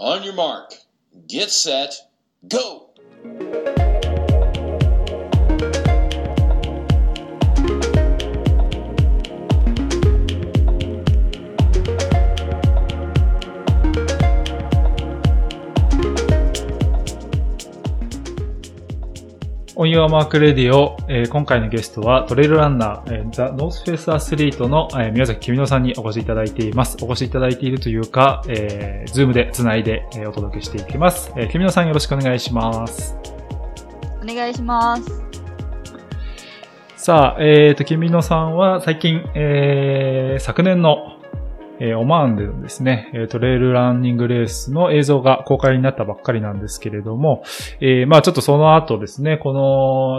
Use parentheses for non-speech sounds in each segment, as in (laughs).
On your mark, get set, go! onyourmark Radio、えー今回のゲストはトレイルランナー、えーザ・ノースフェイスアスリートの、えー宮﨑喜美乃さんにお越しいただいています。お越しいただいているというか、えー、ズームでつないで、えーお届けしていきます。えー、喜美乃さんよろしくお願いします。お願いします。さあ、えーと、君乃さんは最近、えー昨年の、えーオマーンでのですね、えトレイルランニングレースの映像が公開になったばっかりなんですけれども、えーまあちょっとその後ですね、こ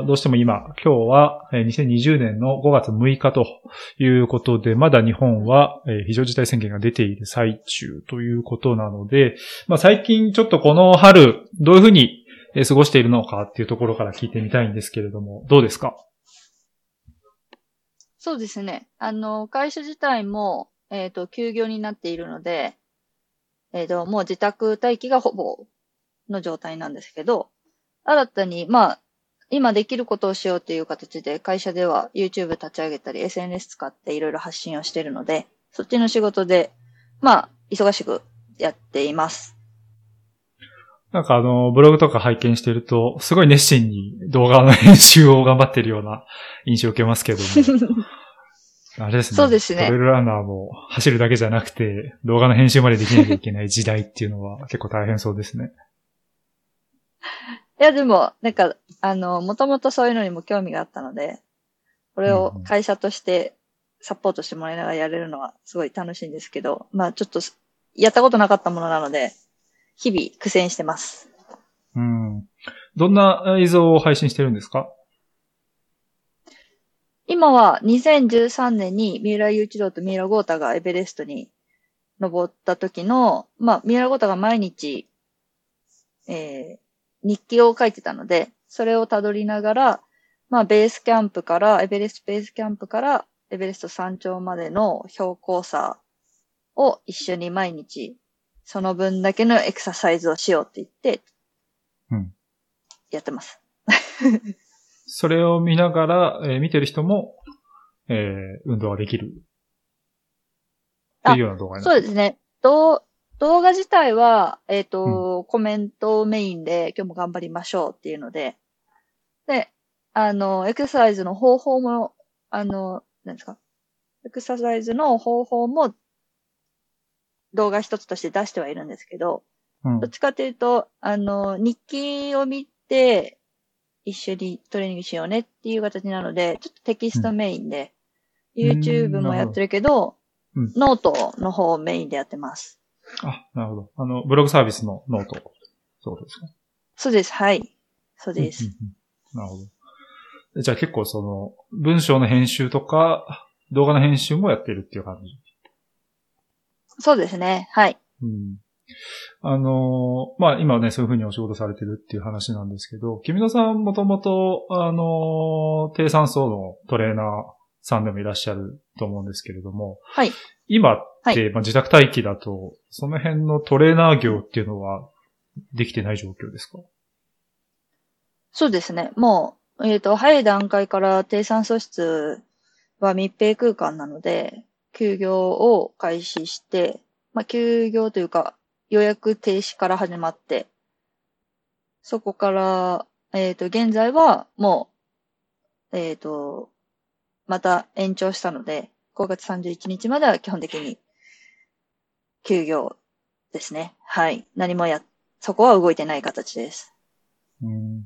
の、どうしても今、今日はえ2020年の5月6日ということで、まだ日本はえ非常事態宣言が出ている最中ということなので、まあ最近ちょっとこの春、どういうふうに過ごしているのかっていうところから聞いてみたいんですけれども、どうですか？そうですね。あの、会社自体も、えっ、と、休業になっているので、えっ、と、もう自宅待機がほぼの状態なんですけど、新たに、まあ、今できることをしようっていう形で、会社では YouTube 立ち上げたり、SNS 使っていろいろ発信をしているので、そっちの仕事で、まあ、忙しくやっています。なんかあの、ブログとか拝見してると、すごい熱心に動画の編集を頑張ってるような印象を受けますけども。(laughs) あれですね。そうですねトレイルランナーも走るだけじゃなくて、動画の編集までできなきゃいけない時代っていうのは (laughs) 結構大変そうですね。いや、でも、なんか、あの、もともとそういうのにも興味があったので、これを会社としてサポートしてもらいながらやれるのはすごい楽しいんですけど、まあちょっと、やったことなかったものなので、日々苦戦してます。うん。どんな映像を配信してるんですか？今は2013年に三浦雄一郎と三浦豪太がエベレストに登った時の、まあ三浦豪太が毎日、えー、日記を書いてたので、それをたどりながら、まあベースキャンプから、エベレストベースキャンプからエベレスト山頂までの標高差を一緒に毎日、その分だけのエクササイズをしようって言って、うん。やってます。それを見ながら、えー見てる人も、えー運動ができる。っていうような動画になってそうですね。動動画自体は、えっ、と、コメントメインで今日も頑張りましょうっていうので、で、あの、エクササイズの方法も、あの、何ですか？エクササイズの方法も動画一つとして出してはいるんですけど、うん。どっちかというと、あの、日記を見て、一緒にトレーニングしようねっていう形なので、ちょっとテキストメインで、うん YouTube もやってるけど、うんノートの方をメインでやってます。あ、なるほど。あの、ブログサービスの note。そうですかそうです。はい。そうです。うんうんうんなるほど。じゃあ結構その、文章の編集とか、動画の編集もやってるっていう感じ。そうですね。はい。うん。あのーまあ、今ね、そういうふうにお仕事されてるっていう話なんですけど、君野さんもともと、あのー低酸素のトレーナーさんでもいらっしゃると思うんですけれども、はい。今って、はまあ、自宅待機だと、その辺のトレーナー業っていうのはできてない状況ですか？そうですね。もう、えっ、と、早い段階から低酸素室は密閉空間なので、休業を開始して、まあ、休業というか、予約停止から始まって、そこから、えっ、と、現在はもう、えっ、と、また延長したので、5月31日までは基本的に休業ですね。はい。何もや、そこは動いてない形です。うん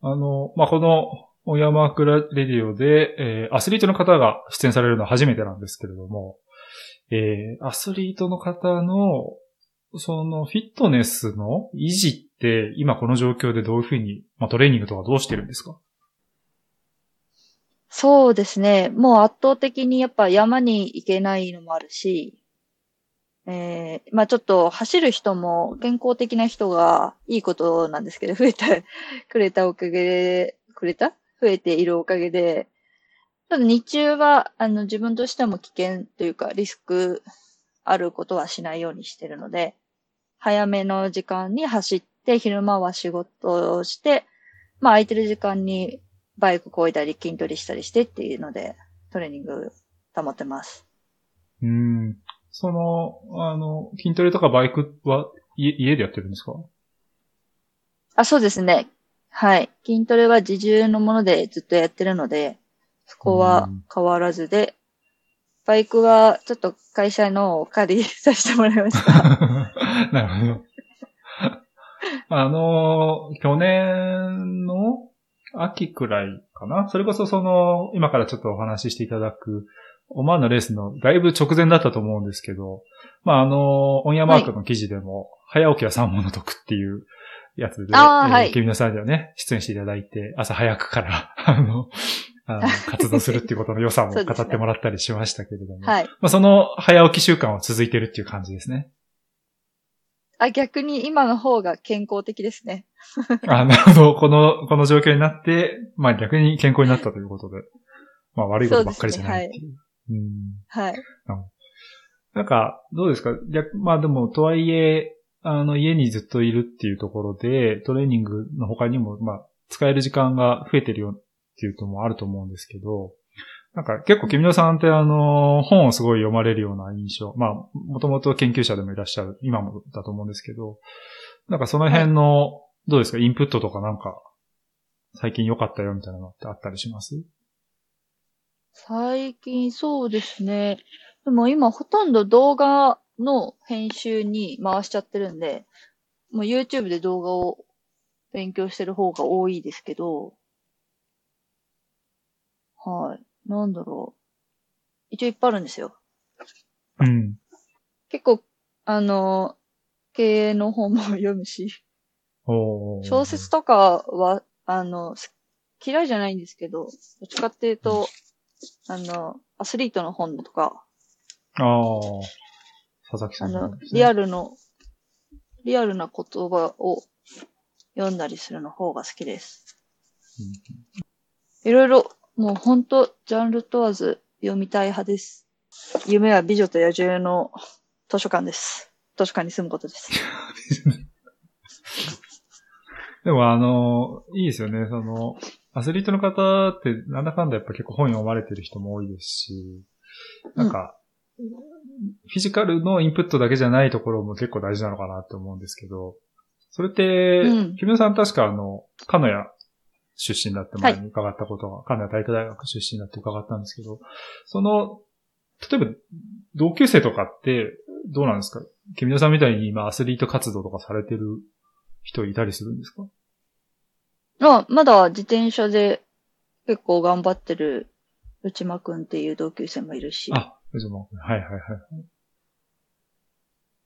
あの、まあ、この、オヤマークレディオで、えーアスリートの方が出演されるのは初めてなんですけれども、えーアスリートの方の、そのフィットネスの維持って、今この状況でどういうふうに、まあ、トレーニングとかどうしてるんですか？そうですね。もう圧倒的にやっぱ山に行けないのもあるし、えー、まあちょっと走る人も健康的な人がいいことなんですけど、増えた、くれたおかげで、くれた？増えているおかげで、ちょっと日中は、あの、自分としても危険というか、リスクあることはしないようにしてるので、早めの時間に走って、昼間は仕事をして、まあ空いてる時間にバイクこいだり筋トレしたりしてっていうので、トレーニング保ってます。うん。その、あの、筋トレとかバイクは家家でやってるんですか？あ、そうですね。はい。筋トレは自重のものでずっとやってるので、そこは変わらずで、バイクはちょっと会社のを借りさせてもらいました。(laughs) なるほど。あの、去年の秋くらいかなそれこそその、今からちょっとお話ししていただく、オマーンのレースのだいぶ直前だったと思うんですけど、まあ、あの、オンヤマークの記事でも、早起きは三問の得っていうやつで、えーはい君のさんではね、出演していただいて、朝早くから、(laughs) あの、あの活動するっていうことの良さも語ってもらったりしましたけれども、はい。まあ、その早起き習慣は続いてるっていう感じですね。あ、逆に今の方が健康的ですね。(laughs) あ、なるほど。この、この状況になって、まあ逆に健康になったということで。まあ悪いことばっかりじゃないっていう。うん。はい。なんか、どうですか？逆、まあでも、とはいえ、あの、家にずっといるっていうところで、トレーニングの他にも、まあ、使える時間が増えてるよっていうのもあると思うんですけど、なんか結構君野さんってあの、本をすごい読まれるような印象。まあ、もともと研究者でもいらっしゃる、今もだと思うんですけど、なんかその辺の、どうですかインプットとかなんか、最近良かったよみたいなのってあったりします？最近そうですね。でも今ほとんど動画の編集に回しちゃってるんで、もう YouTube で動画を勉強してる方が多いですけど、はい。なんだろう。一応いっぱいあるんですよ。うん。結構、あの、経営の本も読むし、小説とかは、あの、す嫌いじゃないんですけど、どっちかっていうと、あの、アスリートの本とか、ああ。佐々木さあのんのです、ねリアルの、リアルな言葉を読んだりするの方が好きです。いろいろ、もうほんと、ジャンル問わず読みたい派です。夢は美女と野獣の図書館です。図書館に住むことです。(laughs) でもあの、いいですよね。その、アスリートの方って、なんだかんだやっぱ結構本読まれてる人も多いですし、なんか、フィジカルのインプットだけじゃないところも結構大事なのかなって思うんですけど、それって、うん木村さん確かあの、鹿屋出身だって前に伺ったことが、鹿屋体育大学出身だって伺ったんですけど、その、例えば、同級生とかって、どうなんですか？木村さんみたいに今アスリート活動とかされてる人いたりするんですか？あ、まだ自転車で結構頑張ってる内間くんっていう同級生もいるし、あ、藤間君。はいはいはい。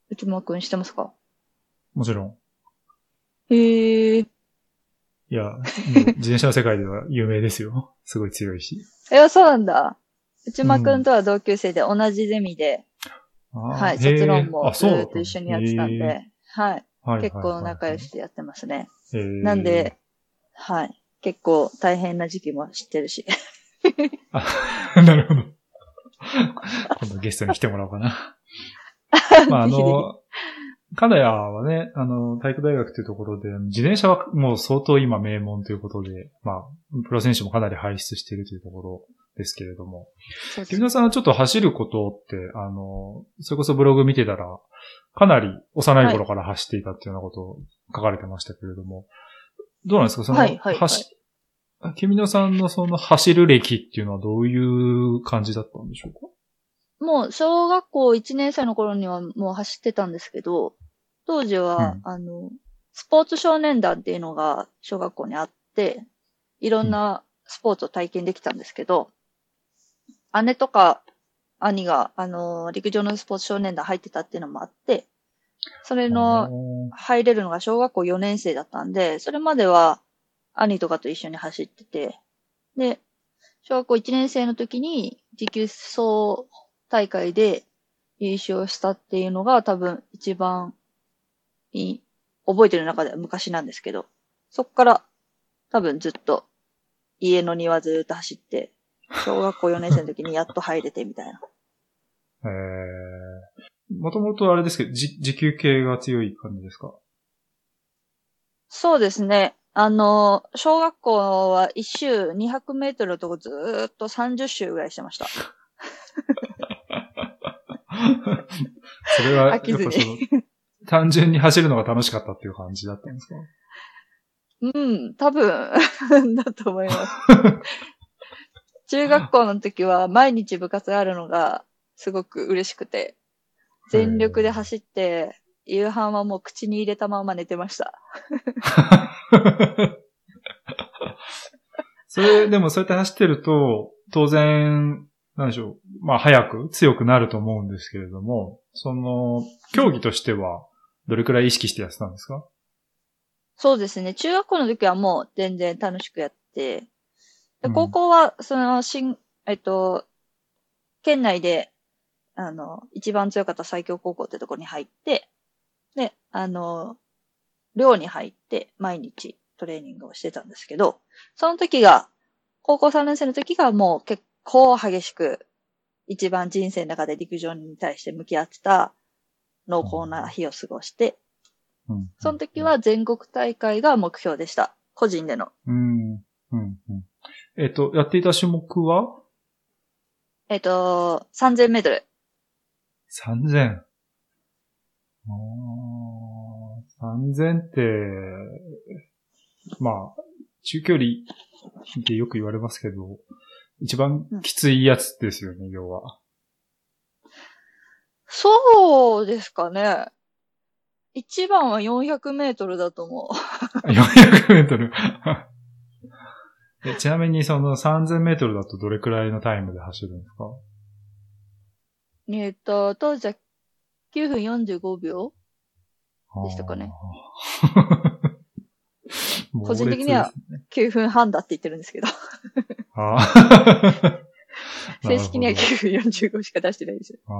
内間くん知ってますか？もちろん。へえ。いいや、もう自転車の世界では有名ですよ。(laughs) すごい強いし。や、そうなんだ。内間くんとは同級生で同じゼミで、ははい、卒論もずーっと一緒にやってたんで、はい、はい、結構仲良しでやってますね。なんで、、はい、結構大変な時期も知ってるし。あ (laughs) なるほど。今度ゲストに来てもらおうかな。(laughs) まあ、あの、金谷はね、あの、体育大学というところで、自転車はもう相当今名門ということで、まあ、プロ選手もかなり輩出しているというところですけれども、木村さんはちょっと走ることって、あの、それこそブログ見てたら、かなり幼い頃から走っていたっていうようなことを書かれてましたけれども、どうなんですか？その、はいはいはい。走木村さんのその走る歴っていうのはどういう感じだったんでしょうか？もう小学校1年生の頃にはもう走ってたんですけど、当時は、うん。あの、スポーツ少年団っていうのが小学校にあって、いろんなスポーツを体験できたんですけど、姉とか兄が、あの、陸上のスポーツ少年団入ってたっていうのもあって、それの入れるのが小学校4年生だったんで、それまでは兄とかと一緒に走ってて、で、小学校1年生の時に持久走大会で優勝したっていうのが多分一番いい、覚えてる中では昔なんですけど、そっから多分ずっと家の庭ずっと走って、小学校4年生の時にやっと入れてみたいな。えーもともとあれですけど、じ持久系が強い感じですか？そうですね。あの、小学校は一周200メートルのとこずーっと30周ぐらいしてました。(laughs) (laughs) それは、やっぱその、単純に走るのが楽しかったっていう感じだったんですか？うん、多分、(laughs) だと思います。(laughs) 中学校の時は毎日部活あるのがすごく嬉しくて、全力で走って、夕飯はもう口に入れたまま寝てました。それ、でもそうやって走ってると、当然、なんでしょう。まあ、早く、強くなると思うんですけれども、その、競技としては、どれくらい意識してやってたんですか？そうですね。中学校の時はもう全然楽しくやって、でうん高校は、その、新、えっと、県内で、あの、一番強かった最強高校ってとこに入って、で、あの、寮に入って毎日トレーニングをしてたんですけど、その時が、高校3年生の時がもう結構激しく、一番人生の中で陸上に対して向き合ってた濃厚な日を過ごして、うん。その時は全国大会が目標でした。個人での。うん。うん。うん。えっと、やっていた種目は？えっと、3000メートル。3000。あー3000って、まあ、中距離ってよく言われますけど、一番きついやつですよね、要は。そうですかね。一番は400メートルだと思400 (laughs) メートル。(laughs) えちなみにその3000メートルだとどれくらいのタイムで走るんですか？う。えっと、当時は9分45秒でしたかね。個人的には9分半だって言ってるんですけど。(laughs) 正式にはなるほど9分45しか出してないですよ。あ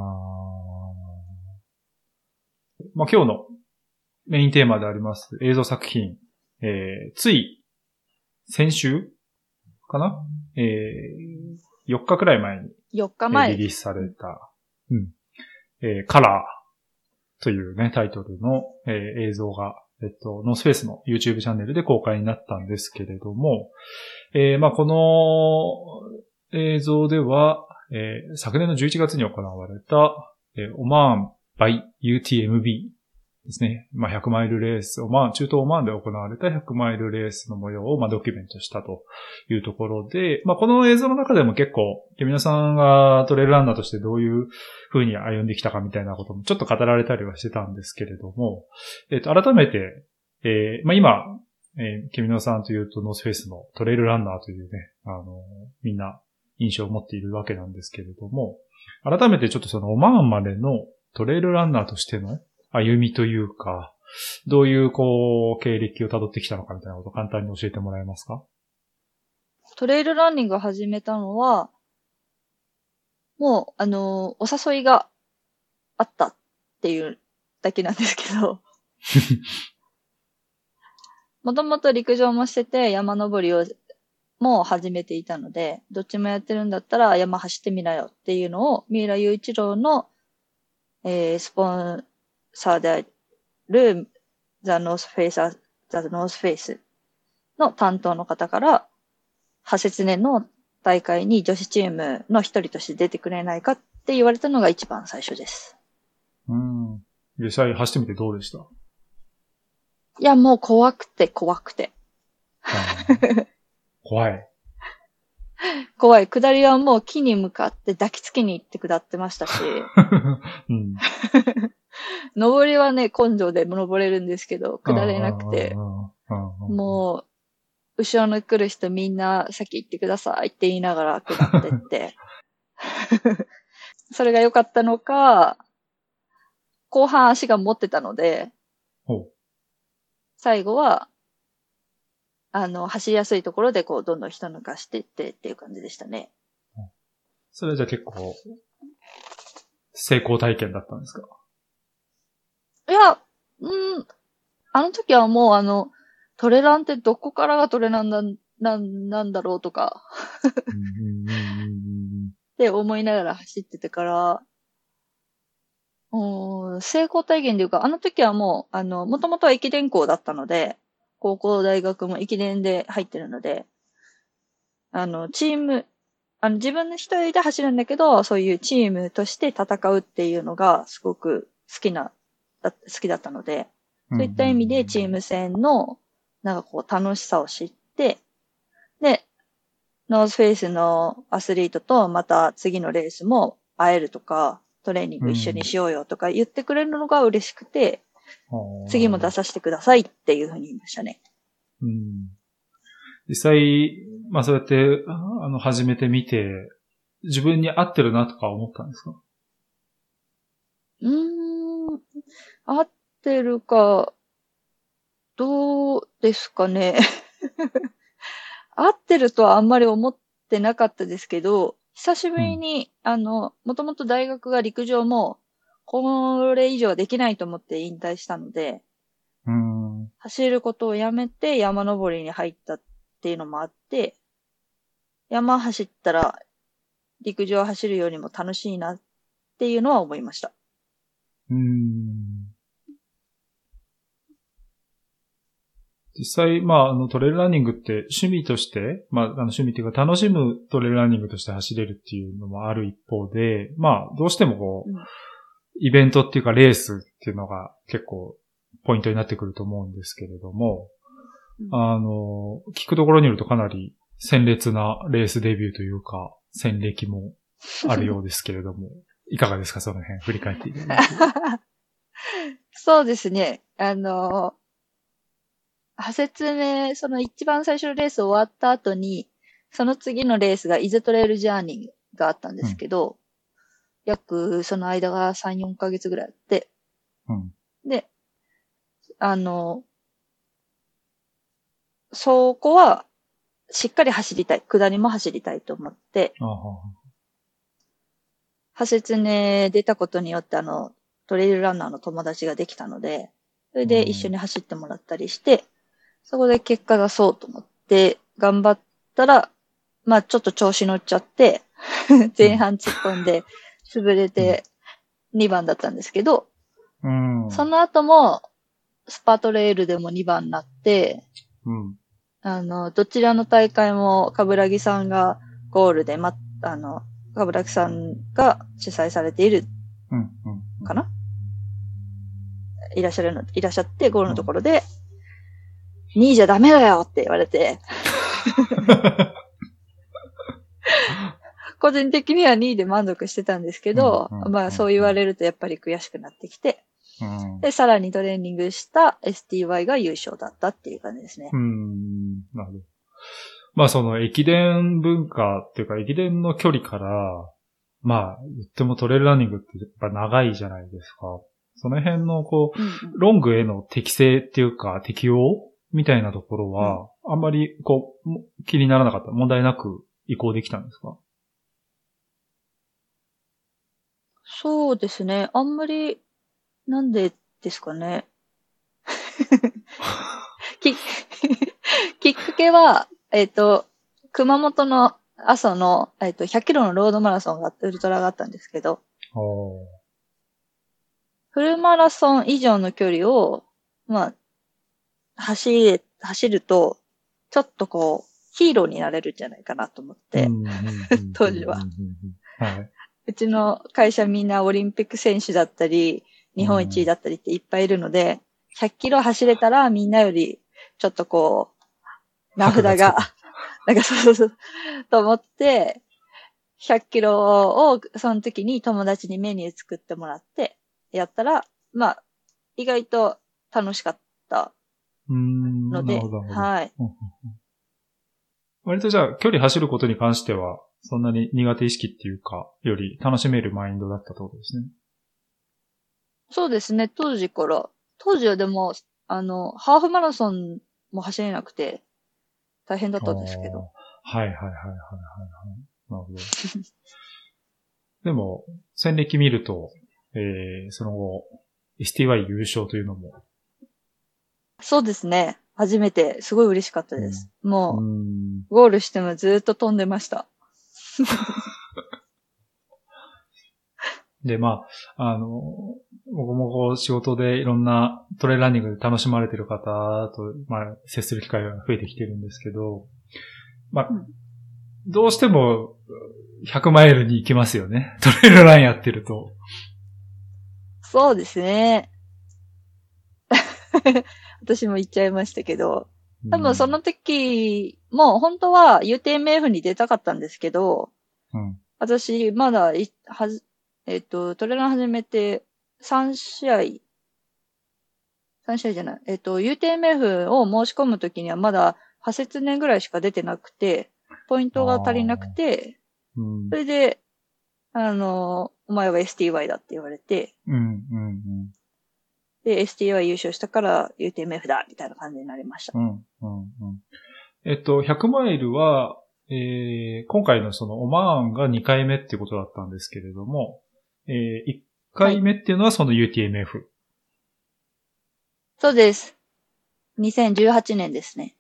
ーまあ、今日のメインテーマであります映像作品、えー、つい先週かな？えー、4日くらい前に4日えー前リ。リースされた、うん。えーカラーというね、タイトルの、えー映像が、えっと、ノースフェイスの YouTube チャンネルで公開になったんですけれども、えーまあ、この映像では、えー昨年の11月に行われた、えーオマーン by UTMB ですね。まあ、100マイルレース、オマーン、中東オマーンで行われた100マイルレースの模様を、まあ、ドキュメントしたというところで、まあ、この映像の中でも結構、皆さんがトレイルランナーとしてどういう風に歩んできたかみたいなこともちょっと語られたりはしてたんですけれども、えっ、と、改めて、えーまあ、今、えー、ケミノさんというとノースフェイスのトレイルランナーというね、あの、みんな印象を持っているわけなんですけれども、改めてちょっとそのオマーンまでのトレイルランナーとしての歩みというか、どういうこう、経歴を辿ってきたのかみたいなことを簡単に教えてもらえますか？トレイルランニングを始めたのは、もう、あのーお誘いがあったっていうだけなんですけど、(laughs) もともと陸上もしてて山登りをもう始めていたので、どっちもやってるんだったら山走ってみなよっていうのを、三浦雄一郎の、えースポンサーるザ・ノースフェイサー、ザ・ノースフェイスの担当の方から、派切年の大会に女子チームの一人として出てくれないかって言われたのが一番最初です。うん。実際走ってみてどうでした？いや、もう怖くて怖くて。怖い。怖い。下りはもう木に向かって抱きつきに行って下ってましたし、(laughs) うん。(laughs) 登りはね、根性で登れるんですけど、下れなくて、ももう、後ろの来る人みんな先行ってくださいって言いながら下ってって。(laughs) それが良かったのか、後半足が持ってたので、最後は、あの、走りやすいところでこう、どんどん人抜かしていってっていう感じでしたね。それはじゃあ結構、成功体験だったんですか？いや、うん、あの時はもうあの、トレランってどこからがトレランなんなんなんだろうとか、って思いながら走っててから、おー成功体験というか、あの時はもう、あの、もともとは駅伝校だったので、高校、大学も駅伝で入ってるので、あの、チーム、あの、自分の一人で走るんだけど、そういうチームとして戦うっていうのがすごく好きな、だ好きだったので、そういった意味でチーム戦の、なんかこう楽しさを知って、で、ノースフェイスのアスリートとまた次のレースも会えるとか、トレーニング一緒にしようよとか言ってくれるのが嬉しくて、次も出させてくださいっていうふうに言いましたね。うん。実際、まあそうやって、あの、始めてみて、自分に合ってるなとか思ったんですか？うーん、合ってるか、どうですかね。(laughs) 合ってるとはあんまり思ってなかったですけど、久しぶりに、あの、もともと大学が陸上も、これ以上はできないと思って引退したので、うん。走ることをやめて山登りに入ったっていうのもあって、山走ったら陸上走るよりも楽しいなっていうのは思いました。うん。実際、まあ、あの、トレイルランニングって趣味として、まあ、あの趣味っていうか楽しむトレイルランニングとして走れるっていうのもある一方で、まあ、どうしてもこう、うんイベントっていうかレースっていうのが結構ポイントになってくると思うんですけれども、うんあの、聞くところによるとかなり鮮烈なレースデビューというか、戦歴もあるようですけれども、(laughs) いかがですかその辺、振り返っていただいて。(laughs) そうですね。あの、派説明、その一番最初のレース終わった後に、その次のレースがイズトレイルジャーニーがあったんですけど、約その間が3、4ヶ月ぐらいあって、うん。で、あの、そこは、しっかり走りたい。下りも走りたいと思って、あは派説ね出たことによってあの、トレイルランナーの友達ができたので、それで一緒に走ってもらったりして、そこで結果出そうと思って頑張ったら、まあちょっと調子乗っちゃって、(laughs) 前半突っ込んで潰れて2番だったんですけど、うん。その後もスパトレイルでも2番になって、うん。あの、どちらの大会も、かぶらぎさんがゴールで、ま、あの、かぶらぎさんが主催されているうん。うん。かな？いらっしゃるの、いらっしゃって、ゴールのところで、2位じゃダメだよって言われて、(laughs) 個人的には2位で満足してたんですけど、うんうんまあそう言われるとやっぱり悔しくなってきて、うん。で、さらにトレーニングした STY が優勝だったっていう感じですねう。ん。なるほど。まあその駅伝文化っていうか駅伝の距離から、まあ言ってもトレイルランニングってやっぱ長いじゃないですか。その辺のこう、うんうんロングへの適性っていうか適応みたいなところは、あんまりこう、も気にならなかった。問題なく移行できたんですか？そうですね。あんまり、なんでですかね。(laughs) き (laughs) きっかけは、えっ、と、熊本の阿蘇の、えっ、と、100キロのロードマラソンが、ウルトラがあったんですけど、フルマラソン以上の距離を、まあ、走れ、走ると、ちょっとこう、ヒーローになれるんじゃないかなと思って、当時は。うちの会社みんなオリンピック選手だったり、日本一位だったりっていっぱいいるので、100キロ走れたらみんなより、ちょっとこう、名札が、なんかそうそうそう、と思って、100キロをその時に友達にメニュー作ってもらって、やったら、まあ、意外と楽しかった。ので、なるほどなるほどはい。割とじゃあ、距離走ることに関しては、そんなに苦手意識っていうか、より楽しめるマインドだったってことですね。そうですね、当時から。当時はでも、あの、ハーフマラソンも走れなくて、大変だったんですけど。はいはいはいはいはいはい。なるほど。(laughs) でも、戦歴見ると、えー、その後、STY 優勝というのも、そうですね。初めて、すごい嬉しかったです。うもう、ん。ゴールしてもずっと飛んでました。(laughs) で、まあ、あの、僕もこう仕事でいろんなトレイルランニングで楽しまれてる方と、まあ、接する機会が増えてきてるんですけど、まあ、うんどうしても100マイルに行きますよね。(laughs) トレイルランやってると。そうですね。私も言っちゃいましたけど、多分その時も本当は UTMF に出たかったんですけど、うん、私まだい、はじ、えっ、と、トレーラー始めて3試合、3試合じゃない、えっ、と、UTMF を申し込む時にはまだ8節年ぐらいしか出てなくて、ポイントが足りなくて、うん。それで、あの、お前は STY だって言われて、うん、うん、で、STY 優勝したから UTMF だみたいな感じになりましたう。ん、うん、うん。えっと、100マイルは、えー、今回のそのオマーンが2回目ってことだったんですけれども、えー、1回目っていうのはその UTMF。そうです。2018年ですね。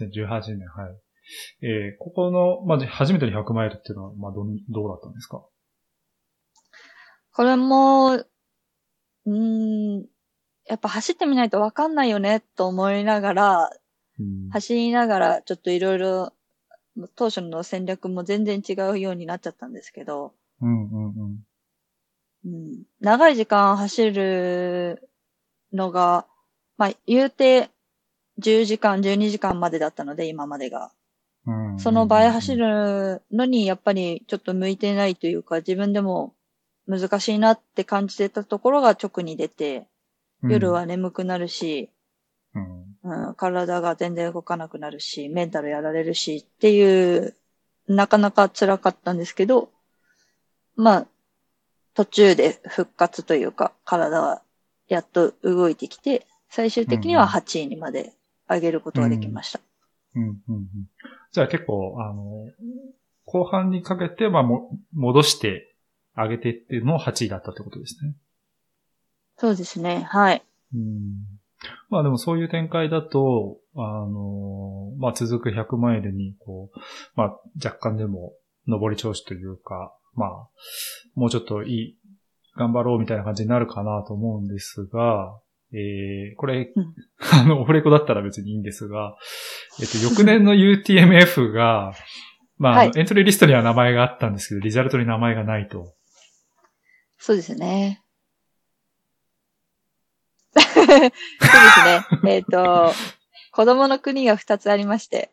2018年、はい。えー、ここの、まあ、初めての100マイルっていうのは、まあ、どん、どうだったんですか？これも、うーん、やっぱ走ってみないとわかんないよね、と思いながら、うん。走りながらちょっといろいろ、当初の戦略も全然違うようになっちゃったんですけど、うん、うん、うん。うん、長い時間走るのが、まあ、言うて10時間、12時間までだったので、今までが。うんその倍走。るのに、やっぱりちょっと向いてないというか、自分でも難しいなって感じてたところが直に出て、夜は眠くなるし、うん、うん、体が全然動かなくなるし、メンタルやられるしっていう、なかなか辛かったんですけど、まあ、途中で復活というか、体はやっと動いてきて、最終的には8位にまで上げることができました。うん、うん、うん。じゃあ結構、あの、後半にかけて、まあ、も、戻して上げてっていうのを8位だったってことですね。そうですね、はい。うんまあでもそういう展開だと、あの、まあ続く100マイルに、こう、まあ若干でも上り調子というか、まあ、もうちょっといい、頑張ろうみたいな感じになるかなと思うんですが、えー、これ、うんあの、オフレコだったら別にいいんですが、えっと、翌年の UTMF が、まあ、はエントリーリストには名前があったんですけど、リザルトに名前がないと。そうですね。そうですね。えっ、と、子供の国が2つありまして、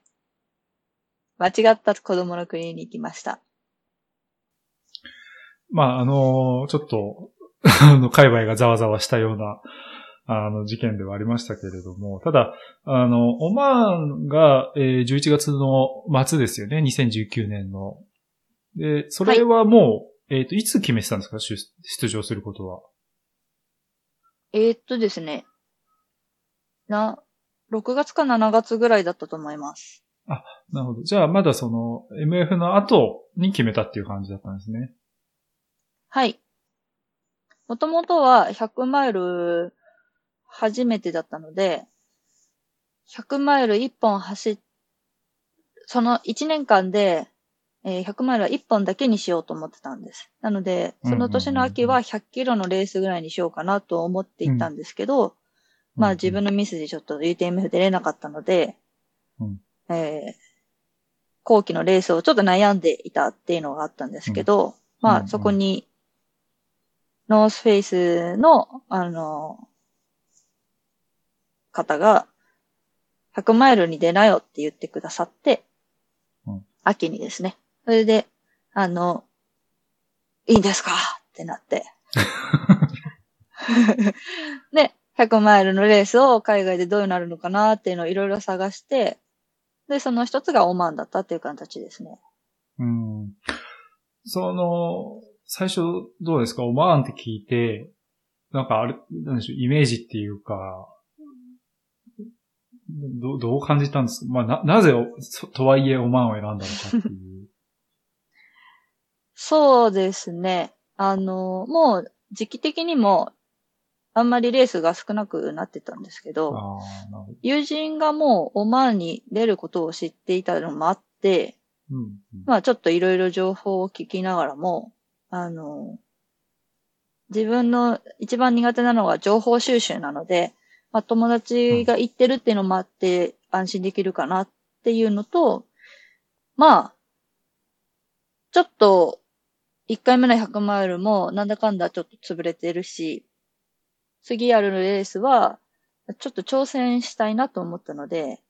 間違った子供の国に行きました。まあ、あの、ちょっと、(laughs) あの、界隈がざわざわしたような、あの、事件ではありましたけれども、ただ、あの、オマーンが、えー11月の末ですよね、2019年の。で、それはもう、えっ、と、いつ決めてたんですか？出出場することは。えーっとですね。な、6月か7月ぐらいだったと思います。なるほど。じゃあ、まだその、MF の後に決めたっていう感じだったんですね。はい。もともとは100マイル初めてだったので、100マイル1本走っ、その1年間で、えー100マイルは1本だけにしようと思ってたんです。なので、その年の秋は100キロのレースぐらいにしようかなと思っていたんですけど、まあ自分のミスでちょっと UTMF 出れなかったので、うん。えー後期のレースをちょっと悩んでいたっていうのがあったんですけど、うん。まうんあそこに、ノースフェイスの、あの、方が、100マイルに出なよって言ってくださって、うん。秋にですね。それで、あの、いいんですか？ってなって。(laughs) で、100マイルのレースを海外でどうなるのかな？っていうのをいろいろ探して、で、その一つがオマーンだったっていう形ですね。うん。その、最初どうですか？オマーンって聞いて、なんかあれ、なんでしょう、イメージっていうか、どどう感じたんです？かまあ、な、なぜとはいえオマーンを選んだのかっていう。そうですね。あの、もう時期的にもあんまりレースが少なくなってたんですけど、ああ、なるほど。友人がもうオマーンに出ることを知っていたのもあって、うん。うんまあちょっといろいろ情報を聞きながらも、あの、自分の一番苦手なのは情報収集なので、まあ、友達が行ってるっていうのもあって安心できるかなっていうのと、まあ、ちょっと、1回目の100マイルもなんだかんだちょっと潰れてるし、次やるレースは、ちょっと挑戦したいなと思ったので、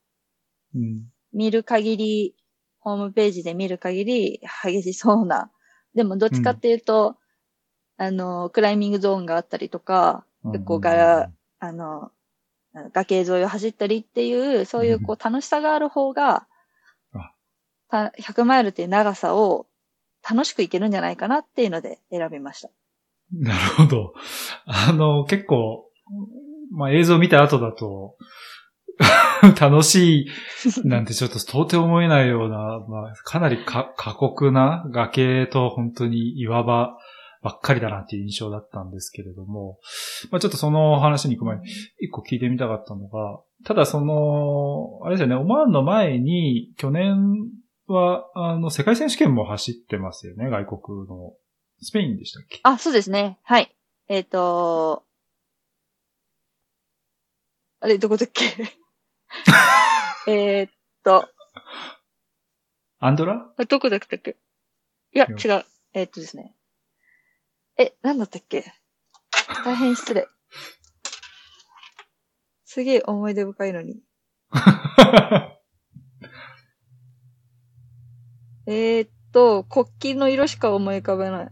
うん。見る限り、ホームページで見る限り激しそうな。でもどっちかっていうと、あの、クライミングゾーンがあったりとか、結構が、あの、崖沿いを走ったりっていう、そういうこう楽しさがある方があ、た100マイルっていう長さを楽しくいけるんじゃないかなっていうので選びました。なるほど。あの、結構、まあ、映像見た後だと、(laughs) 楽しい (laughs) なんてちょっと到底思えないような、まあ、かなりか過酷な崖と本当に岩場ばっかりだなっていう印象だったんですけれども、まあ、ちょっとその話に行く前に一個聞いてみたかったのが、ただその、あれですよね、オマーンの前に去年は、あの、世界選手権も走ってますよね、外国の。スペインでしたっけ？あ、そうですね。はい。えっ、と、あれ、どこだっけ？(laughs) えーっと、アンドラ？あどこだったっけ？いや、い違う。えーっとですね。え、なんだったっけ？大変失礼。(laughs) すげえ思い出深いのに。(laughs) えーっと、国旗の色しか思い浮かべない。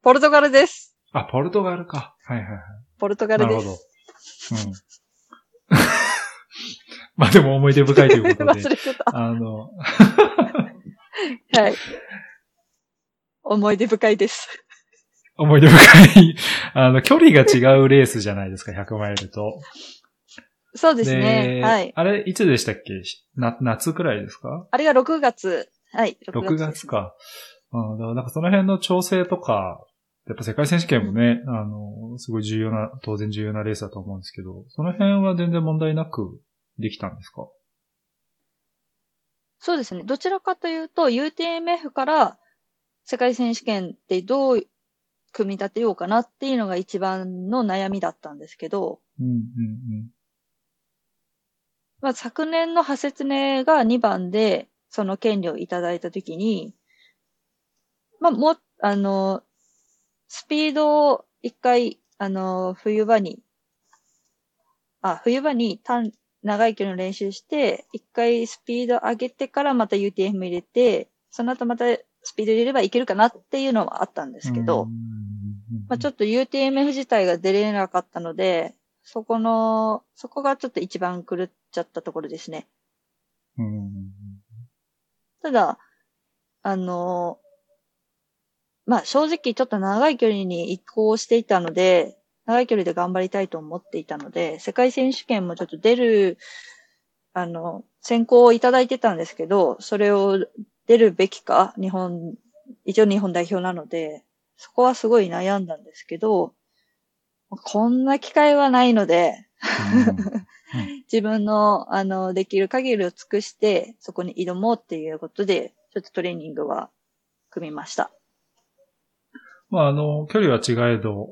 ポルトガルです。あ、ポルトガルか。はいはいはい。ポルトガなるほルです。ど。うん。(laughs) まあでも思い出深いということで (laughs) 忘。れてた。あの、(laughs) はい。思い出深いです。思い出深い、あの、距離が違うレースじゃないですか、100マイルと。そうですね。はい。あれ、いつでしたっけ？な、夏くらいですか？あれが6月。はい。?6 です月。か。うん、だからなんかその辺の調整とか、やっぱ世界選手権もね、あの、すごい重要な、当然重要なレースだと思うんですけど、その辺は全然問題なくできたんですか？そうですね。どちらかというと、UTMF から世界選手権ってどう組み立てようかなっていうのが一番の悩みだったんですけど、うん、うん、まあ、昨年の派説明が2番でその権利をいただいたときに、まあ、も、あの、スピードを一回、あの、冬場に、あ、冬場に短、長い距離の練習して、一回スピード上げてからまた UTM 入れて、その後またスピード入れればいけるかなっていうのはあったんでですけど、まあ、ちょっっと UTMF 自体が出れなかったので、そこの、そこがちょっと一番狂っちゃったところですね。と、うんただ、あの、まあ正直ちょっと長い距離に移行していたので、長い距離で頑張りたいと思っていたので、世界選手権もちょっと出る、あの、選考をいただいてたんですけど、それを出るべきか、日本、一応日本代表なので、そこはすごい悩んだんですけど、こんな機会はないので、自分の、あの、できる限りを尽くして、そこに挑もうっていうことで、ちょっとトレーニングは組みました。まあ、あの、距離は違えど、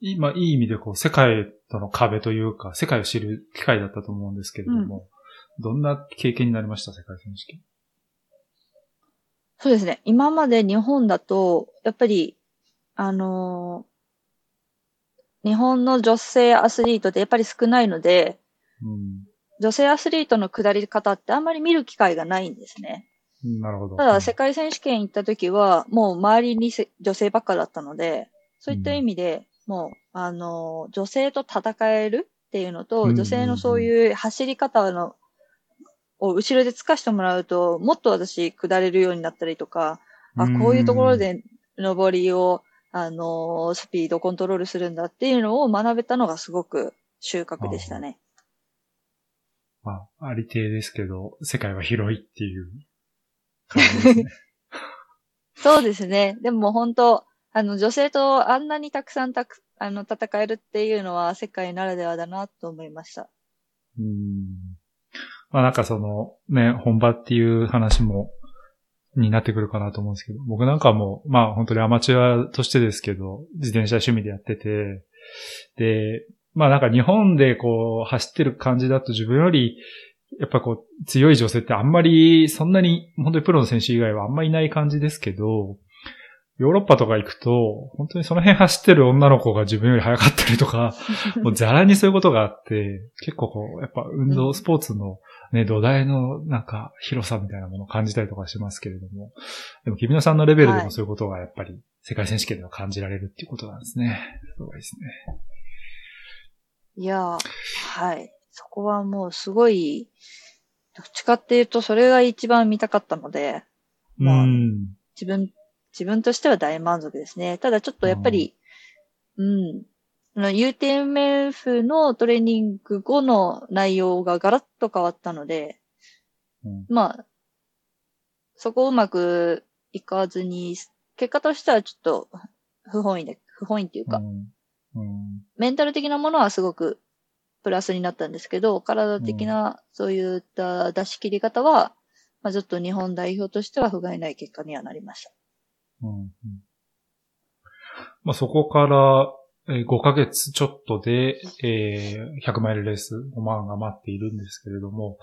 今、いい意味でこう、世界との壁というか、世界を知る機会だったと思うんですけれども、どんな経験になりました？世界選手権。そうですね。今まで日本だと、やっぱり、あのー日本の女性アスリートってやっぱり少ないので、うん女性アスリートの下り方ってあんまり見る機会がないんですね。うん。なるほど。ただ、世界選手権行った時は、もう周りにせ女性ばっかだったので、そういった意味で、もう、あの、女性と戦えるっていうのと、うん女性のそういう走り方の、を後ろでつかしてもらうと、もっと私、下れるようになったりとか、あ、こういうところで登りを、あの、スピードコントロールするんだっていうのを学べたのがすごく収穫でしたね。まあ、ありていですけど、世界は広いっていう感じですね。(laughs) (laughs) そうですね。でも本当、あの、女性とあんなにたくさんたく、あの、戦えるっていうのは世界ならではだなと思いました。うん。まあなんかその、ね、本場っていう話も、になってくるかなと思うんですけど、僕なんかも、まあ本当にアマチュアとしてですけど、自転車趣味でやってて、で、まあなんか日本でこう走ってる感じだと自分より、やっぱこう強い女性ってあんまりそんなに本当にプロの選手以外はあんまりいない感じですけど、ヨーロッパとか行くと、本当にその辺走ってる女の子が自分より速かったりとか、(laughs) もうザラにそういうことがあって、結構こう、やっぱ運動、スポーツのね、土台のなんか広さみたいなものを感じたりとかしますけれども、でも、君野さんのレベルでもそういうことがやっぱり世界選手権では感じられるっていうことなんですね。すごいですね。いやはい。そこはもうすごい、どっちかっていうとそれが一番見たかったので、まあ、自分自分としては大満足ですね。ただちょっとやっぱり、うん、うん、UTMF のトレーニング後の内容がガラッと変わったので、うん、まあ、そこをうまくいかずに、結果としてはちょっと不本意で、不本意っていうか、うん。うん、メンタル的なものはすごくプラスになったんですけど、体的なそういった出し切り方は、まあ、ずっと日本代表としては不甲斐ない結果にはなりました。うん。うん。まあ、そこから5ヶ月ちょっとで、えー、100マイルレースオマーンが待っているんですけれども、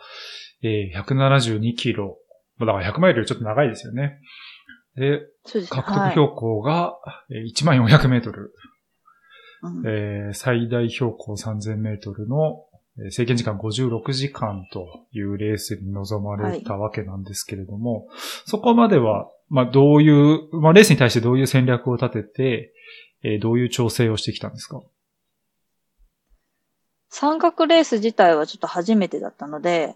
えー、172キロ。だから100マイルよりちょっと長いですよね。で、で獲得標高が1400メートル。うん、えー、最大標高3000メートルの制限時間56時間というレースに臨まれたわけなんですけれども、はい、そこまではまあ、どういう、まあ、レースに対してどういう戦略を立てて、えー、どういう調整をしてきたんですか？三角レース自体はちょっと初めてだったので、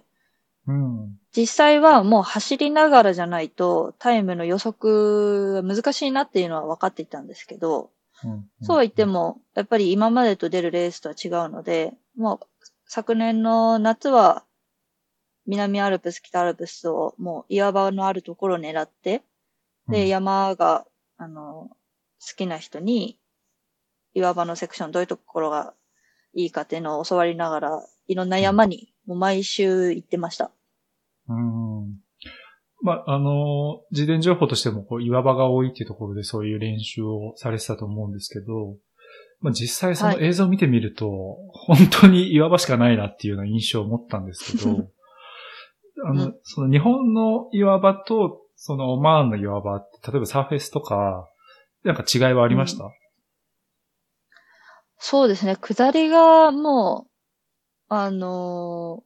うん、実際はもう走りながらじゃないとタイムの予測が難しいなっていうのは分かっていたんですけど、うん。うん、そうは言っても、やっぱり今までと出るレースとは違うので、もう昨年の夏は南アルプス、北アルプスをもう岩場のあるところを狙って、で、山が、あの、好きな人に、岩場のセクションどういうところがいいかっていうのを教わりながら、いろんな山にもう毎週行ってました。うん。まあ、あの、事前情報としても、こう、岩場が多いっていうところでそういう練習をされてたと思うんですけど、まあ、実際その映像を見てみると、はい、本当に岩場しかないなっていうような印象を持ったんですけど、(laughs) あの、うん、その日本の岩場とそのオマーンの岩場って、例えばサーフェスとか、なんか違いはありました、うん、そうですね。下りがもう、あの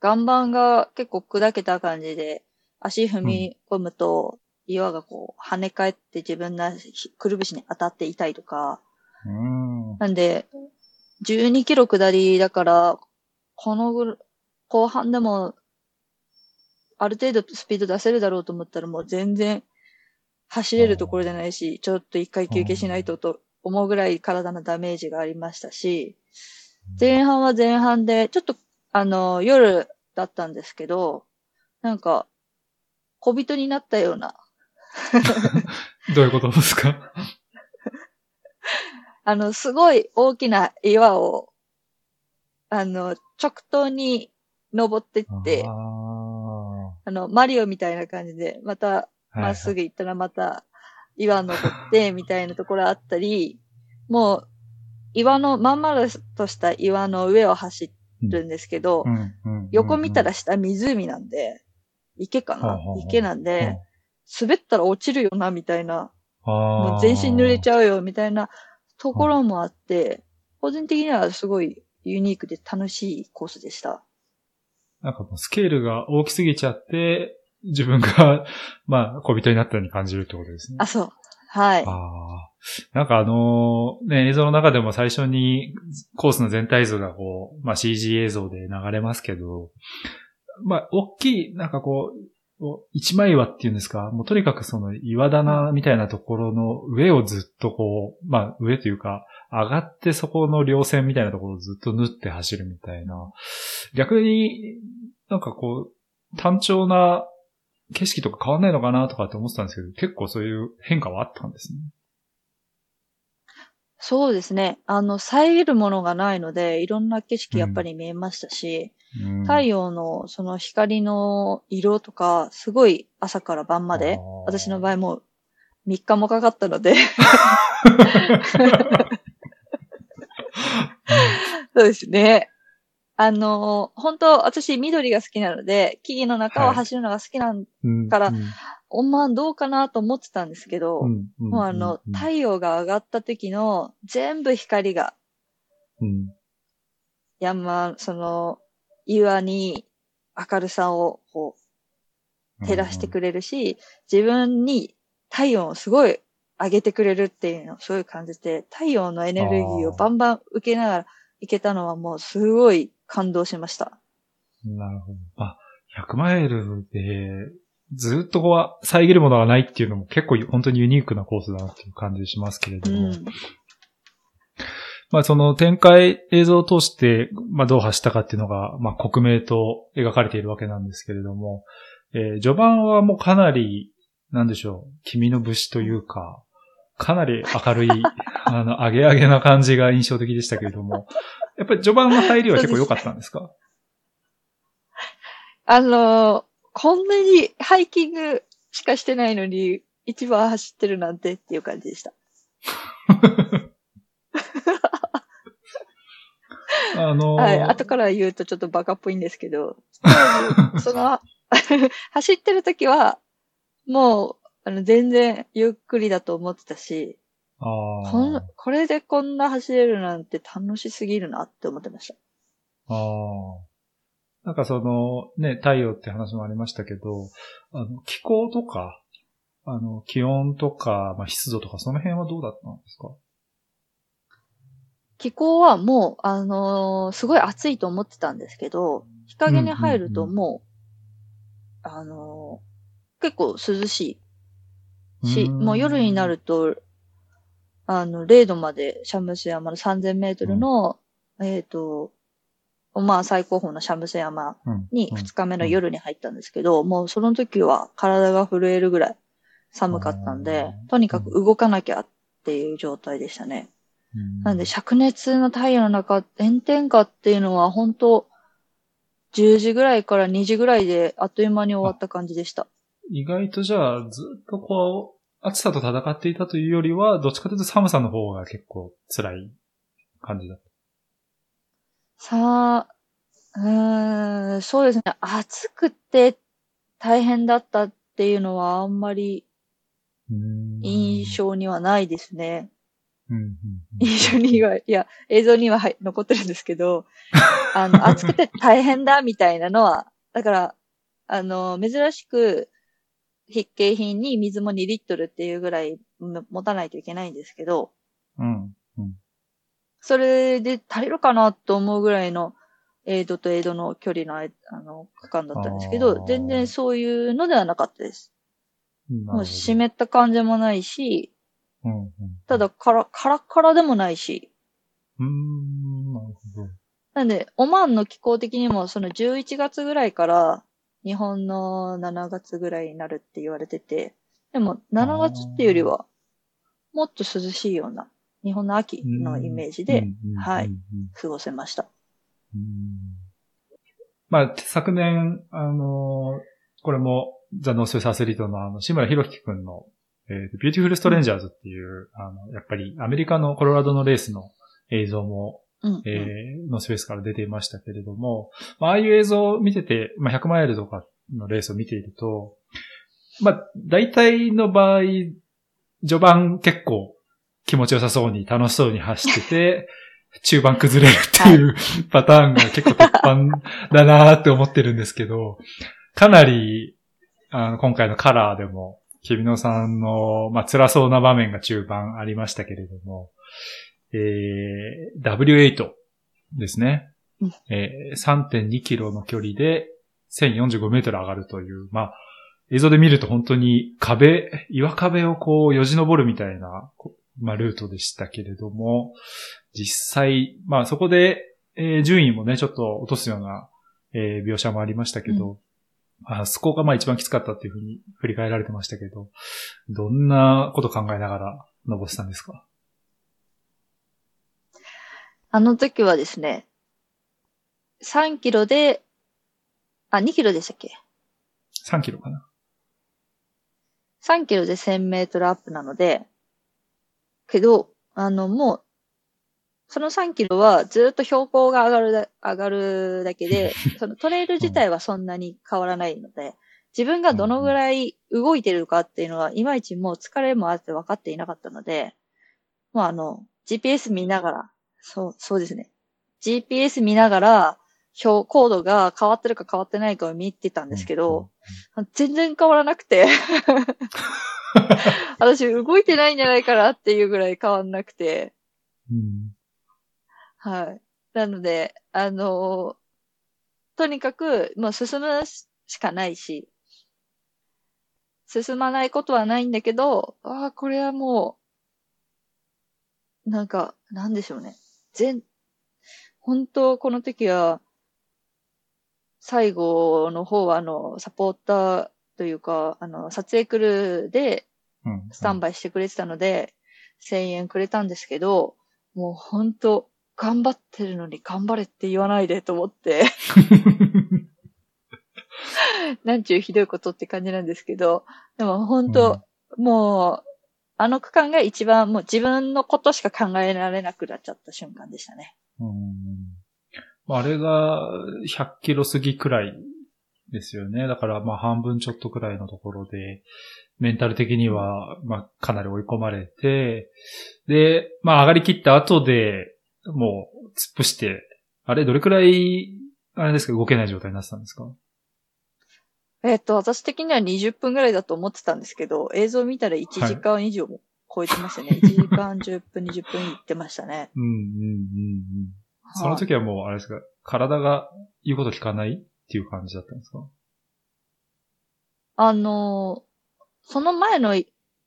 ー、岩盤が結構砕けた感じで、足踏み込むと、岩がこう跳ね返って自分のくるぶしに当たって痛いとか。うん、なんで、12キロ下りだから、このぐ後半でもある程度スピード出せるだろうと思ったらもう全然走れるところじゃないし、ちょっと一回休憩しないとと思うぐらい体のダメージがありましたし、前半は前半で、ちょっとあの、夜だったんですけど、なんか、小人になったような。(laughs) どういうことですか？(laughs) あの、すごい大きな岩を、あの、直投に登ってって、あの、マリオみたいな感じで、また、まっすぐ行ったらまた、岩登って、みたいなところあったり、もう、岩の、まん丸とした岩の上を走るんですけど、横見たら下湖なんで、池かな？池なんで、滑ったら落ちるよな、みたいな。もう全身濡れちゃうよ、みたいなところもあって、個人的にはすごいユニークで楽しいコースでした。なんかもうスケールが大きすぎちゃって、自分が、まあ、小人になったように感じるってことですね。あ、そう。はい。ああ。なんかあのー、ね、映像の中でも最初にコースの全体図がこう、まあ CG 映像で流れますけど、まあ、大きい、なんかこう、一枚岩っていうんですか、もうとにかくその岩棚みたいなところの上をずっとこう、まあ上というか、上がってそこの稜線みたいなところをずっと縫って走るみたいな。逆になんかこう、単調な景色とか変わんないのかなとかって思ってたんですけど、結構そういう変化はあったんですね。そうですね。あの、遮るものがないので、いろんな景色やっぱり見えましたし、うん太陽のその光の色とか、すごい朝から晩まで私の場合もう3日もかかったので、(laughs) (laughs) そうですね。あの、本当私緑が好きなので、木々の中を走るのが好きなん、うんからうんおまんどうかなと思ってたんですけど、うんうんもうあの、うん太陽が上がった時の全部光がうん。山、その岩に明るさをこう照らしてくれるし、自分に体温をすごい上げてくれるっていうのをすごい感じて、太陽のエネルギーをバンバン受けながらいけたのはもうすごい感動しました。なるほど。あ、100マイルで、ずっとこう、遮るものがないっていうのも結構本当にユニークなコースだなっていう感じしますけれうども。ん。まあその展開映像を通して、まあどう走ったかっていうのが、まあ克明と描かれているわけなんですけれども、えー序盤はもうかなり、なんでしょう、君の武士というか、かなり明るい、(laughs) あの、上げ上げな感じが印象的でしたけれども、やっぱり序盤の入りは結構良かったんですか？あのーこんなにハイキングしかしてないのに、一番走ってるなんてっていう感じでした。(laughs) あのーはい。後から言うとちょっとバカっぽいんですけど、(laughs) その、走ってる時は、もう、あの、全然ゆっくりだと思ってたし、あこんーこれでこんな走れるなんて楽しすぎるなって思ってました。ああ。なんかその、ね、太陽って話もありましたけど、あの、気候とか、あの、気温とか、まあ、湿度とか、その辺はどうだったんですか？気候はもう、あのーすごい暑いと思ってたんですけど、日陰に入るとうんうんもう、あのー結構涼しいし、うん。もう夜になると、あの、0度までシャムス山の3000メートルの、えっ、と、まあ最高峰のシャムス山うん。にうん。2日目の夜に入ったんですけど、もうその時は体が震えるぐらい寒かったんでうん、とにかく動かなきゃっていう状態でしたね。うん。なんで、灼熱の太陽の中、炎天下っていうのは本当10時ぐらいから2時ぐらいであっという間に終わった感じでした。意外とじゃあ、ずっとこう、暑さと戦っていたというよりは、どっちかというと寒さの方が結構辛い感じだっさあ、うーん、そうですね。暑くて大変だったっていうのはあんまり印象にはないですね。うんうんうん印象には、いや、映像にははい残ってるんですけど、あの、暑くて大変だみたいなのは、だから、あの、珍しく、筆形品に水も2リットルっていうぐらいも持たないといけないんですけど、うん。うん。それで足りるかなと思うぐらいの、エイドとエイドの距離のあの区間だったんですけど、全然そういうのではなかったです。もう湿め、った感じもないし、うんうん。ただカラ、カラッカラでもないし、うーん、なるほど。なんで、オマーンの気候的にもその11月ぐらいから日本の7月ぐらいになるって言われてて、でも7月っていうよりはもっと涼しいような日本の秋のイメージではい過ごせました。うん。まあ、昨年、あのーこれも、ザ・ノースフェイスアスリートのあの、志村博樹くんの、えー Beautiful Strangers っていう、あの、やっぱりアメリカのコロラドのレースの映像も、うん、うん。えーノースフェイスから出ていましたけれども、まあ、ああいう映像を見てて、まあ、100マイルとかのレースを見ていると、まあ、大体の場合、序盤結構気持ちよさそうに楽しそうに走ってて、(laughs) 中盤崩れるっていう (laughs) パターンが結構鉄板だなーって思ってるんですけど、かなり、あの、今回のカラーでも、君野さんの、まあ、辛そうな場面が中盤ありましたけれども、えー、W8 ですね。うん。えー、3.2キロの距離で1045メートル上がるという、まあ、映像で見ると本当に壁、岩壁をこう、よじ登るみたいな、こまあ、ルートでしたけれども、実際、まあ、そこで、えー順位もね、ちょっと落とすような、えー描写もありましたけど、あそこがまあ一番きつかったっていうふうに振り返られてましたけど、どんなこと考えながら登ってたんですか？あの時はですね、3キロであ、2キロでしたっけ？3キロかな。3キロで1000メートルアップなので、けど、あの、もう、その3キロはずっと標高が上がるだ、上がるだけで、(laughs) そのトレイル自体はそんなに変わらないので、自分がどのぐらい動いてるかっていうのは、いまいちもう疲れもあって分かっていなかったので、もうあの、GPS 見ながら、そう、そうですね。GPS 見ながら、標高度が変わってるか変わってないかを見てたんですけど、全然変わらなくて、(laughs) 私動いてないんじゃないかなっていうぐらい変わんなくて、うん。はい。なので、あのとにかく、もう進むしかないし、進まないことはないんだけど、ああ、これはもう、なんか、なんでしょうね。全、本当この時は、最後の方は、あの、サポーターというか、あの、撮影クルーで、うん。スタンバイしてくれてたので、1000円くれたんですけど、もうほんと、頑張ってるのに頑張れって言わないでと思って、(laughs) なんちゅうひどいことって感じなんですけど、でも本当、もう、あの区間が一番もう自分のことしか考えられなくなっちゃった瞬間でしたね。うんああれが100キロ過ぎくらいですよね。だからまあ半分ちょっとくらいのところで、メンタル的にはまあかなり追い込まれて、で、まあ上がりきった後でもう突っ伏して、あれどれくらい、あれですか動けない状態になってたんですか？えっと、私的には20分ぐらいだと思ってたんですけど、映像見たら1時間以上も超えてましたね。1時間10分、20分いってましたね。(laughs) うんうんうんうん。その時はもうあれですか？体が言うこと聞かないっていう感じだったんですか？あのーその前の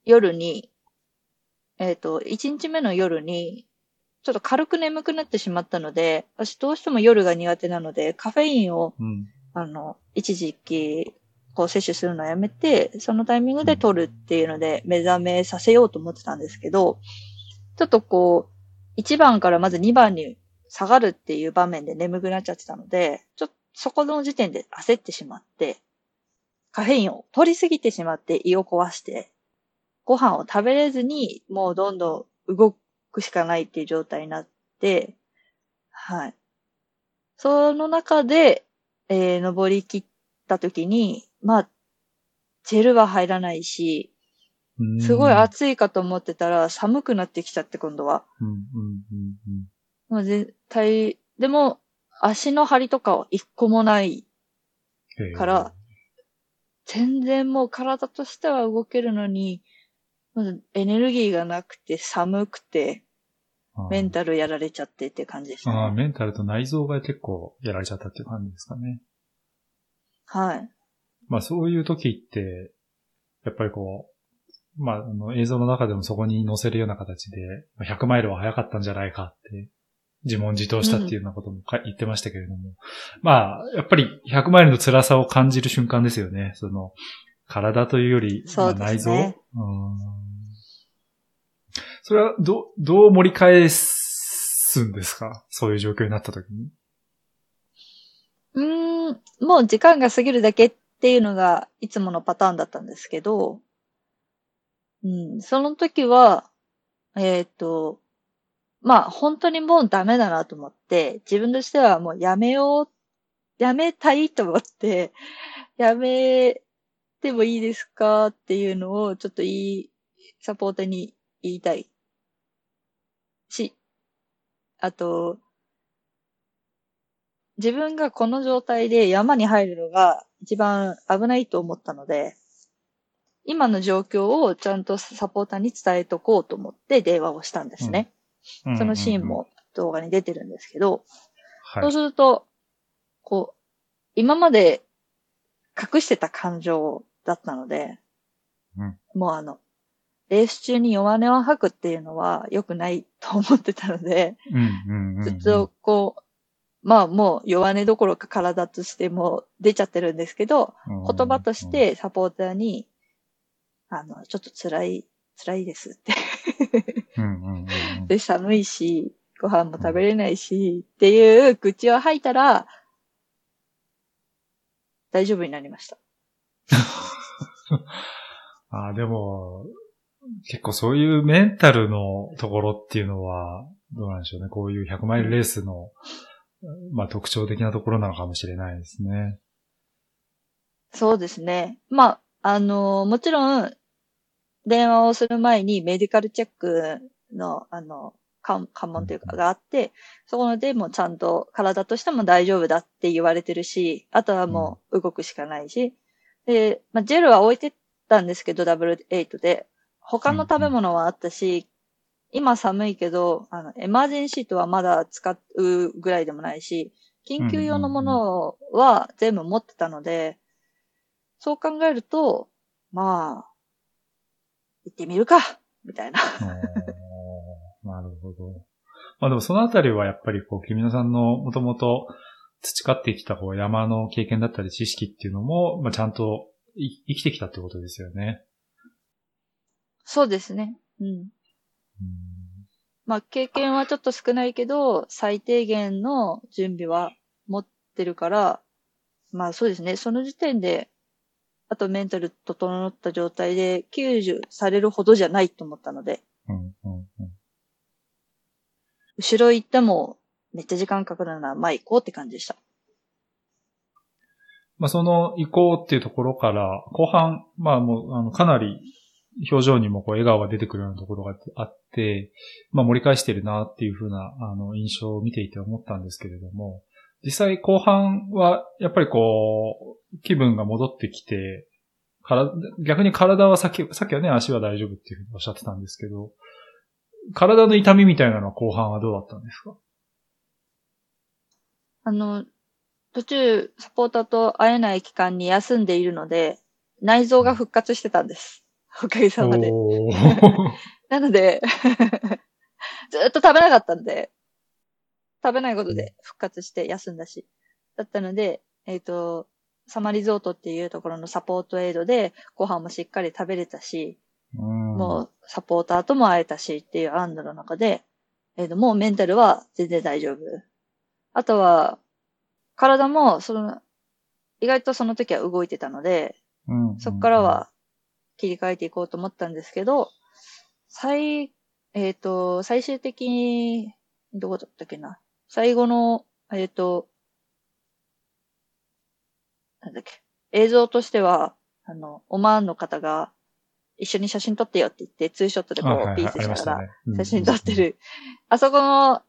夜に、えっ、と、1日目の夜に、ちょっと軽く眠くなってしまったので、私どうしても夜が苦手なので、カフェインを、うん。あの、一時期、こう摂取するのをやめて、そのタイミングで取るっていうので、目覚めさせようと思ってたんですけど、ちょっとこう、1番からまず2番に下がるっていう場面で眠くなっちゃってたので、ちょっとそこの時点で焦ってしまって、カフェインを取りすぎてしまって胃を壊して、ご飯を食べれずに、もうどんどん動くしかないっていう状態になって、はい。その中で、えー登り切った時に、まあ、ジェルは入らないし、うんすごい暑いかと思ってたら寒くなってきちゃって今度は。うんうんうんもう絶対、でも足の張りとかは一個もないうん。から、全然もう体としては動けるのに、まずエネルギーがなくて寒くて、メンタルやられちゃってって感じでした、ああ、ね。メンタルと内臓が結構やられちゃったっていう感じですかね。はい。まあそういう時って、やっぱりこう、まああの映像の中でもそこに載せるような形で、まあ100マイルは早かったんじゃないかって、自問自答したっていうようなこともか言ってましたけれども、まあやっぱり100マイルの辛さを感じる瞬間ですよね。その、体というより、まあ内臓。うん。それは、ど、どう盛り返すんですか？そういう状況になった時に。うーん、もう時間が過ぎるだけっっていうのがいつものパターンだったんですけど、うん、その時は、えっ、と、まあ本当にもうダメだなと思って、自分としてはもうやめよう、やめたいと思って、(laughs) やめてもいいですかっていうのをちょっといい、サポーターに言いたい。し、あと、自分がこの状態で山に入るのが一番危ないと思ったので、今の状況をちゃんとサポーターに伝えとこうと思って電話をしたんですね。そのシーンも動画に出てるんですけど、そうはい。すると、こう、今まで隠してた感情だったので、うんもうあの、レース中に弱音を吐くっていうのは良くないと思ってたので、うんうんうんうんずっとこう、まあもう弱音どころか体としても出ちゃってるんですけど、言葉とし、てサポーターに、あの、ちょっと辛い、辛いですって。うんうんうんうんで、寒いし、ご飯も食べれないし、っていう口を吐いたら、大丈夫になりました。(laughs) あーでも、結構そういうメンタルのところっていうのは、どうなんでしょうね。こういう100マイルレースの、まあ特徴的なところなのかもしれないですね。そうですね。まあ、あの、もちろん、電話をする前にメディカルチェックの、あの、関関門というかがあって、そこでもちゃんと体としても大丈夫だって言われてるし、あとはもう動くしかないし、で、まあ、ジェルは置いてったんですけど、ダブルエイトで。他の食べ物はあったし、今寒いけど、あの、エマージェンシートはまだ使うぐらいでもないし、緊急用のものは全部持ってたので、そう考えると、まあ、行ってみるかみたいな。なるほど。まあでもそのあたりはやっぱりこう、君野さんのもともと培ってきたこう山の経験だったり知識っていうのも、まあちゃんとい生きてきたってことですよね。そうですね。うん。うんまあ、経験はちょっと少ないけど、最低限の準備は持ってるから、まあそうですね。その時点で、あとメンタル整った状態で救助されるほどじゃないと思ったので、うんうんうん後ろ行ってもめっちゃ時間かかるなら、まあ行こうって感じでした。まあその移行っていうところから、後半、まあもう、あの、かなり表情にもこう笑顔が出てくるようなところがあって、まあ盛り返してるなっていうふうな、あの、印象を見ていて思ったんですけれども、実際後半は、やっぱりこう、気分が戻ってきて、から逆に体はさっき、さっきはね、足は大丈夫っていうふうにおっしゃってたんですけど、体の痛みみたいなのは後半はどうだったんですか？あの、途中サポーターと会えない期間に休んでいるので、内臓が復活してたんです。おかげさまで。(laughs) なので、(laughs) ずっと食べなかったんで、食べないことで復活して休んだし。だったので、えっ、と、サマリゾートっていうところのサポートエイドでご飯もしっかり食べれたし、うんもうサポーターとも会えたしっていう安堵の中で、えっ、と、もうメンタルは全然大丈夫。あとは、体も、その、意外とその時は動いてたので、うんそこからは切り替えていこうと思ったんですけど、最、えっ、と、最終的に、どこだったっけな。最後の、えっ、と、なんだっけ。映像としては、あの、オマーンの方が一緒に写真撮ってよって言って、ツーショットでこうはいピースしながら写真撮ってる。あそこの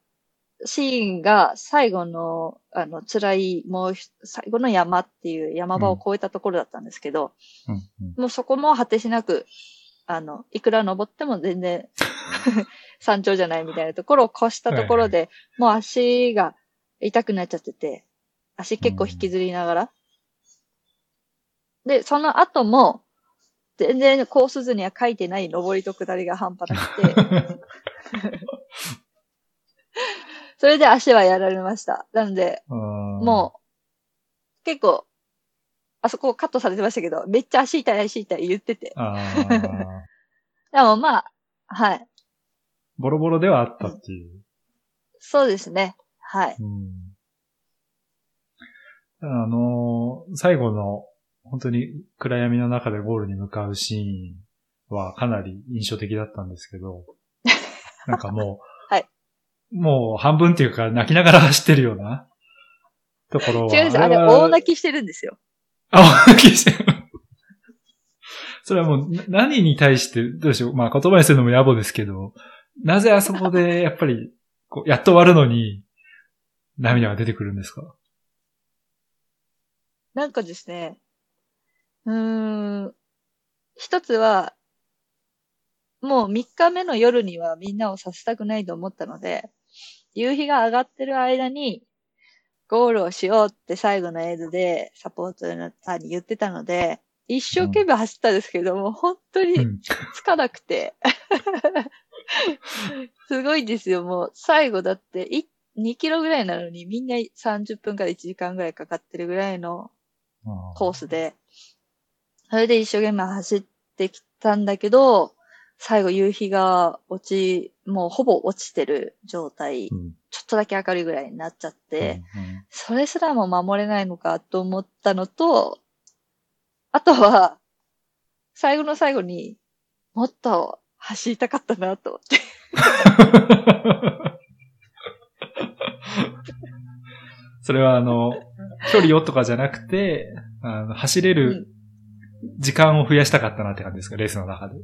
シーンが最後の、あの、辛い、もうひ最後の山っていう山場を越えたところだったんですけど、うん。うんもうそこも果てしなく、あの、いくら登っても全然 (laughs) 山頂じゃないみたいなところを越したところで、もう足が痛くなっちゃってて、足結構引きずりながら。で、その後も、全然コース図には書いてない登りと下りが半端なくて、(laughs) それで足はやられました。なので、ももう、結構、あそこカットされてましたけど、めっちゃ足痛い足痛い言ってて。(laughs) でもまあ、はい。ボロボロではあったっていう。そうですね。はい。うんあのー最後の、本当に暗闇の中でゴールに向かうシーンはかなり印象的だったんですけど、(laughs) なんかもう、はいもう半分っていうか泣きながら走ってるようなところは。違うんです。あれ、は大泣きしてるんですよ。あ、大泣きしてる。それはもう、な何に対して、どうでしょう。まあ言葉にするのも野暮ですけど、なぜあそこで、やっぱり、こうやっと終わるのに、涙が出てくるんですか？なんかですね、うーん、一つは、もう3日目の夜にはみんなをさせたくないと思ったので、夕日が上がってる間に、ゴールをしようって最後の映像でサポートのさんに言ってたので、一生懸命走ったんですけども、本当にうん。つかなくて。すごいですよ、もう。最後だって、い2キロぐらいなのにみんな30分から1時間ぐらいかかってるぐらいのコースで、それで一生懸命走ってきたんだけど、最後夕日が落ち、もうほぼ落ちてる状態、うん。ちちょっとだけ明るいぐらいになっちゃって、うんそれすらも守れないのかと思ったのと、あとは、最後の最後にもっと走りたかったなと思って。(laughs) それはあの、距離をとかじゃなくて、あの走れる時間を増やしたかったなって感じですか、レースの中で。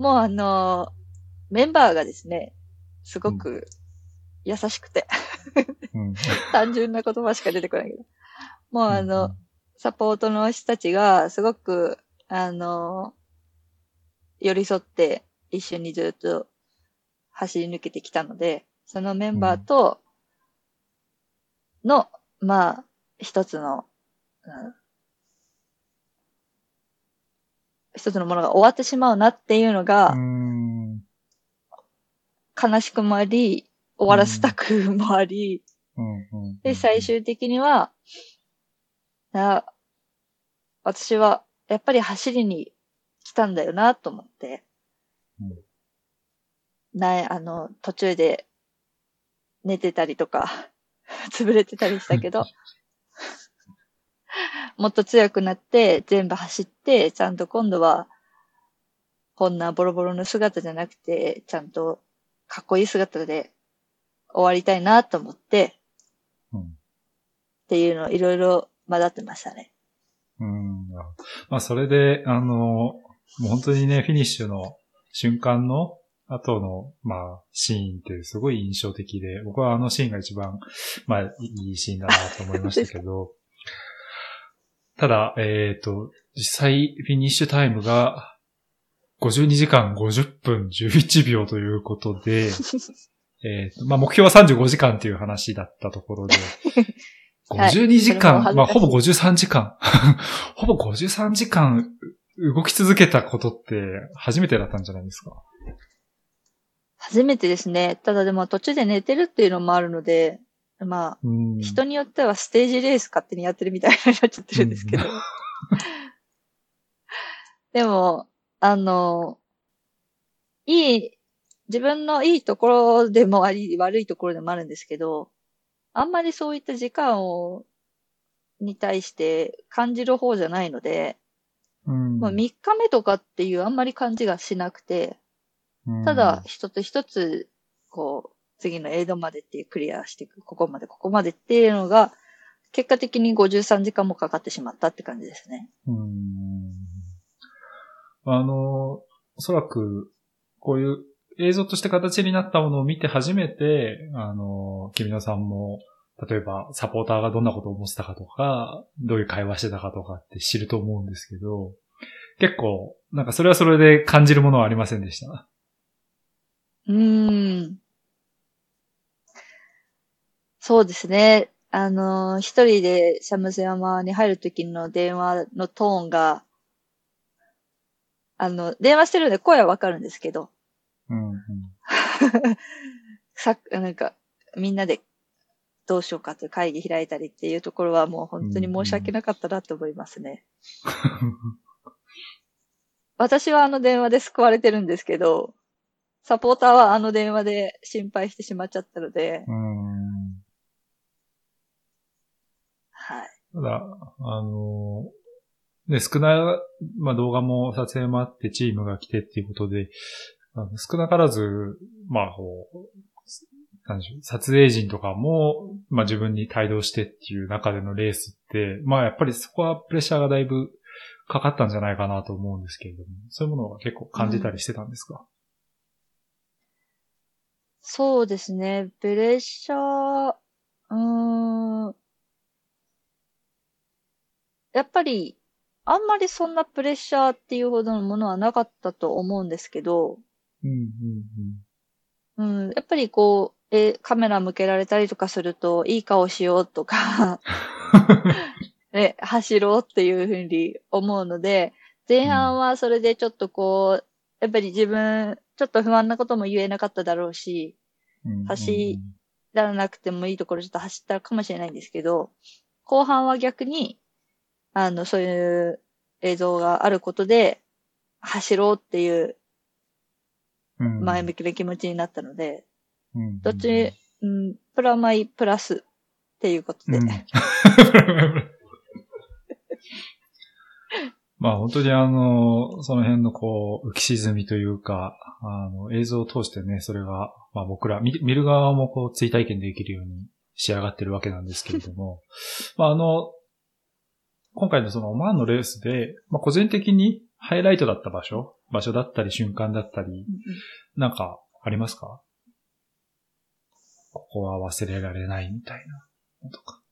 もうあのメンバーがですね、すごく優しくて、うん。(laughs) 単純な言葉しか出てこないけど。もうあの、サポートの人たちがすごく、あの、寄り添って一緒にずっと走り抜けてきたので、そのメンバーとの、まあ、一つの、うん一つのものが終わってしまうなっていうのがう、ん。悲しくもあり、終わらせたくもあり、で、最終的には、な、私は、やっぱり走りに来たんだよな、と思って。うん。な、あの、途中で寝てたりとか、(laughs) 潰れてたりしたけど、(laughs) もっと強くなって、全部走って、ちゃんと今度は、こんなボロボロの姿じゃなくて、ちゃんとかっこいい姿で終わりたいなと思って、うんっていうのをいろいろ混ざってましたね。うん。まあ、それで、あの、もう本当にね、フィニッシュの瞬間の後の、まあ、シーンってすごい印象的で、僕はあのシーンが一番、まあ、いいシーンだなと思いましたけど、(laughs) ただ、えっ、と、実際、フィニッシュタイムが、52時間50分11秒ということで、(laughs) えっと、まあ、目標は35時間っていう話だったところで、(laughs) はい52時間、それも恥ずかしいまあ、ほぼ53時間、(laughs) ほぼ53時間動き続けたことって初めてだったんじゃないですか？初めてですね。ただでも途中で寝てるっていうのもあるので、まあ、うん。人によってはステージレース勝手にやってるみたいになっちゃってるんですけど。(laughs) でも、あの、いい、自分のいいところでもあり、悪いところでもあるんですけど、あんまりそういった時間を、に対して感じる方じゃないので、うんまあ、3日目とかっていうあんまり感じがしなくて、ただ、一つ一つ、こう、次のエイドまでっていうクリアしていく、ここまで、ここまでっていうのが、結果的に53時間もかかってしまったって感じですね。うん。あの、おそらく、こういう映像として形になったものを見て初めて、あの、君野さんも、例えばサポーターがどんなことを思ってたかとか、どういう会話してたかとかって知ると思うんですけど、結構、なんかそれはそれで感じるものはありませんでした？うーん。そうですね。あの、一人でシャムス山に入るときの電話のトーンが、あの、電話してるんで声はわかるんですけど、うん、うん。(laughs) さ、なんか、みんなでどうしようかという会議開いたりっていうところはもう本当に申し訳なかったなと思いますね。(laughs) 私はあの電話で救われてるんですけど、サポーターはあの電話で心配してしまっちゃったので、うん。はい。ただ、あの、ね、少ない、まあ動画も撮影もあってチームが来てっていうことで、あの少なからず、まあこう、なんでしょう、撮影陣とかも、まあ自分に帯同してっていう中でのレースって、まあやっぱりそこはプレッシャーがだいぶかかったんじゃないかなと思うんですけれども、そういうものは結構感じたりしてたんですか、そうですね。プレッシャー、うーん。やっぱり、あんまりそんなプレッシャーっていうほどのものはなかったと思うんですけど、うん、うん、うん、やっぱりこう、え、カメラ向けられたりとかすると、いい顔しようとか、(laughs) ね、走ろうっていうふうに思うので、前半はそれでちょっとこう、やっぱり自分、ちょっと不安なことも言えなかっただろうし、うん。走らなくてもいいところちょっと走ったかもしれないんですけど、後半は逆に、あの、そういう映像があることで、走ろうっていううん。前向きな気持ちになったので、うん。どっち、うん、プラマイプラスっていうことで。うん。(laughs) まあ本当にあの、その辺のこう、浮き沈みというか、あの、映像を通してね、それが、まあ僕ら、見見る側もこう、追体験できるように仕上がってるわけなんですけれども、(laughs) まああの、今回のそのオマーンのレースで、まあ個人的にハイライトだった場所、場所だったり瞬間だったり、なんかありますか？ここは忘れられないみたいなのとか。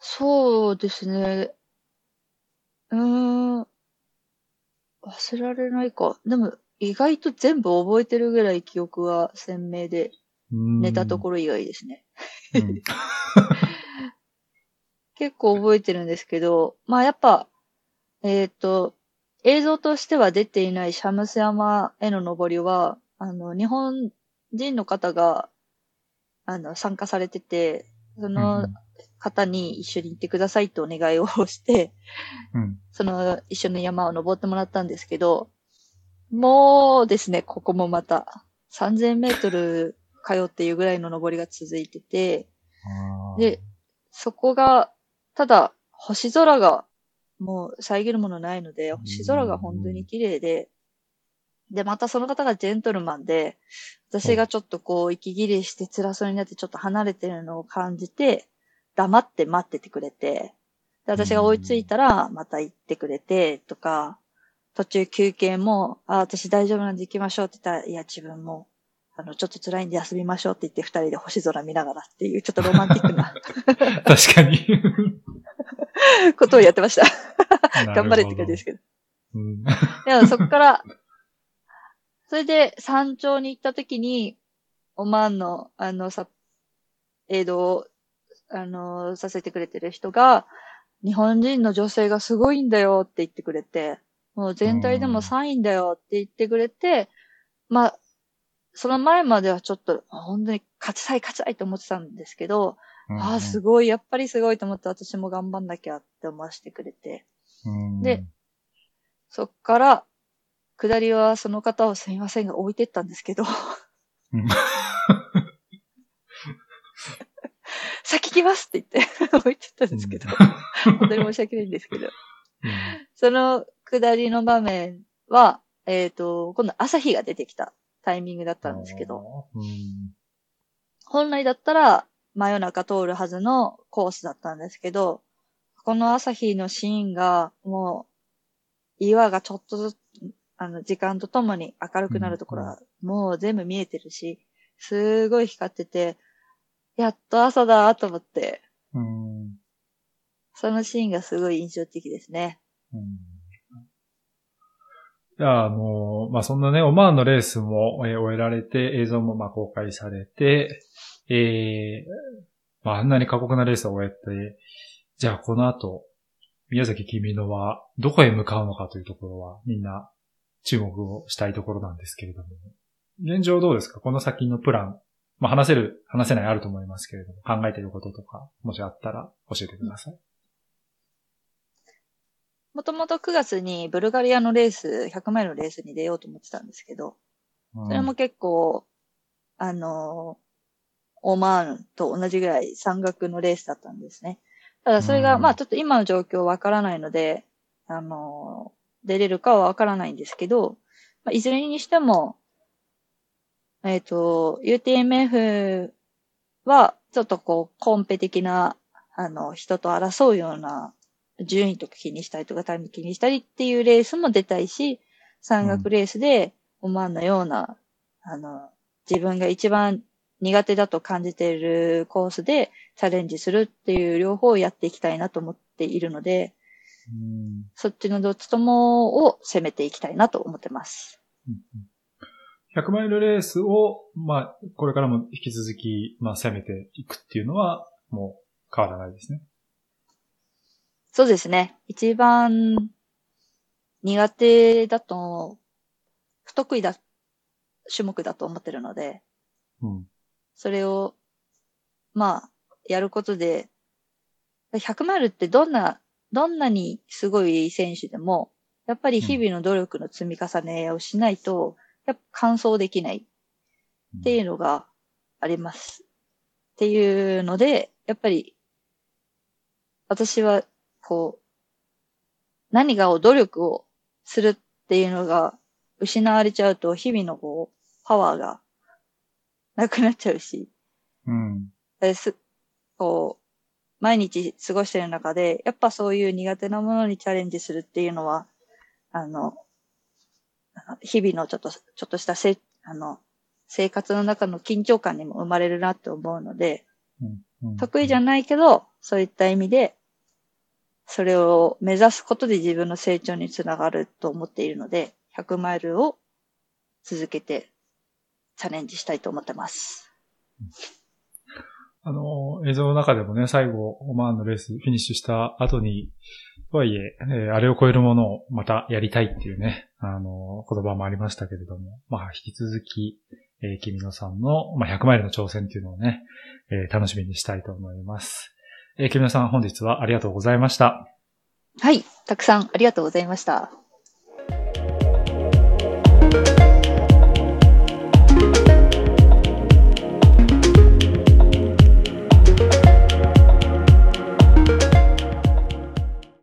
そうですね。うーん。忘れられないか。でも、意外と全部覚えてるぐらい記憶は鮮明で、寝寝たところ以外ですね。うん (laughs) 結構覚えてるんですけど、まあやっぱ、えっ、と、映像としては出ていないシャムス山への登りは、あの、日本人の方が、あの、参加されてて、その方に一緒に行ってくださいとお願いをして、うん。その一緒の山を登ってもらったんですけど、もうですね、ここもまた3000メートル通っていうぐらいの登りが続いてて、で、そこが、ただ、星空が、もう遮るものないので、星空が本当に綺麗で、で、またその方がジェントルマンで、私がちょっとこう、息切れして辛そうになってちょっと離れてるのを感じて、黙って待っててくれて、で、私が追いついたら、また行ってくれて、とか、途中休憩も、あ、私大丈夫なんで行きましょうって言ったら、いや、自分も、あの、ちょっと辛いんで休みましょうって言って二人で星空見ながらっていう、ちょっとロマンティックな。(laughs) 確かに。(laughs) ことをやってました。(laughs) 頑頑張れって感じですけど。うん。そこから、それで山頂に行った時に、オマーンの、あの、さ、映像を、あの、させてくれてる人が、日本人の女性がすごいんだよって言ってくれて、もう全体でも3位だよって言ってくれて、まあ、その前まではちょっと、本当に勝ちたい勝ちたいと思ってたんですけど、ああ、すごい、やっぱりすごいと思って私も頑張んなきゃって思わせてくれて、うん。で、そっから、下りはその方をすみませんが置いてったんですけど、うん。(laughs) 先来ますって言って置いてったんですけど、本当に申し訳ないんですけど、その下りの場面は、えっ、と、今度朝日が出てきたタイミングだったんですけど、うん。本来だったら真夜中通るはずのコースだったんですけど、この朝日のシーンがもう岩がちょっとずつ、あの、時間とともに明るくなるところはもう全部見えてるし、すごい光ってて、やっと朝だと思って、うん。そのシーンがすごい印象的ですね。うんいや、あの、まあ、そんなね、オマーンのレースも、えー終えられて、映像もまあ公開されて、えーまあ、あんなに過酷なレースを終えて、じゃあこの後、宮崎君のはどこへ向かうのかというところは、みんな注目をしたいところなんですけれども、現状どうですか？この先のプラン。まあ、話せる、話せないあると思いますけれども、考えていることとか、もしあったら教えてください。もともと9月にブルガリアのレース、100マイルのレースに出ようと思ってたんですけど、うんそれも結構、あの、オマーンと同じぐらい山岳のレースだったんですね。ただそれが、うんまあちょっと今の状況わからないので、あの、出れるかはわからないんですけど、まあ、いずれにしても、えっ、と、UTMF は、ちょっとこう、コンペ的な、あの、人と争うような、順位とか気にしたりとかタイム気にしたりっていうレースも出たいし、山岳レースで、オマーンのような、あの、自分が一番苦手だと感じているコースでチャレンジするっていう両方をやっていきたいなと思っているので、うんそっちのどっちともを攻めていきたいなと思ってます。100マイルレースを、まあ、これからも引き続き、まあ、攻めていくっていうのは、もう変わらないですね。そうですね。一番苦手だと、不得意だ、種目だと思ってるので、うん。それを、まあ、やることで、100マイルってどんな、どんなにすごい選手でも、やっぱり日々の努力の積み重ねをしないと、やっぱ完走できない。っていうのがあります。っていうので、やっぱり、私は、こう、何かを努力をするっていうのが失われちゃうと、日々のこう、パワーがなくなっちゃうし、うん。です、こう、毎日過ごしてる中で、やっぱそういう苦手なものにチャレンジするっていうのは、あの、日々のちょっと、ちょっとしたせい、あの、生活の中の緊張感にも生まれるなって思うので、うん。得意じゃないけど、そういった意味で、それを目指すことで自分の成長につながると思っているので、100マイルを続けてチャレンジしたいと思ってます。あの、映像の中でもね、最後、オマーンのレースフィニッシュした後に、とはいええーあれを超えるものをまたやりたいっていうね、あの、言葉もありましたけれども、まあ、引き続き、えー、君野さんの、まあ、100マイルの挑戦っていうのをね、えー楽しみにしたいと思います。えー、君野さん、本日はありがとうございました。はい。たくさんありがとうございました。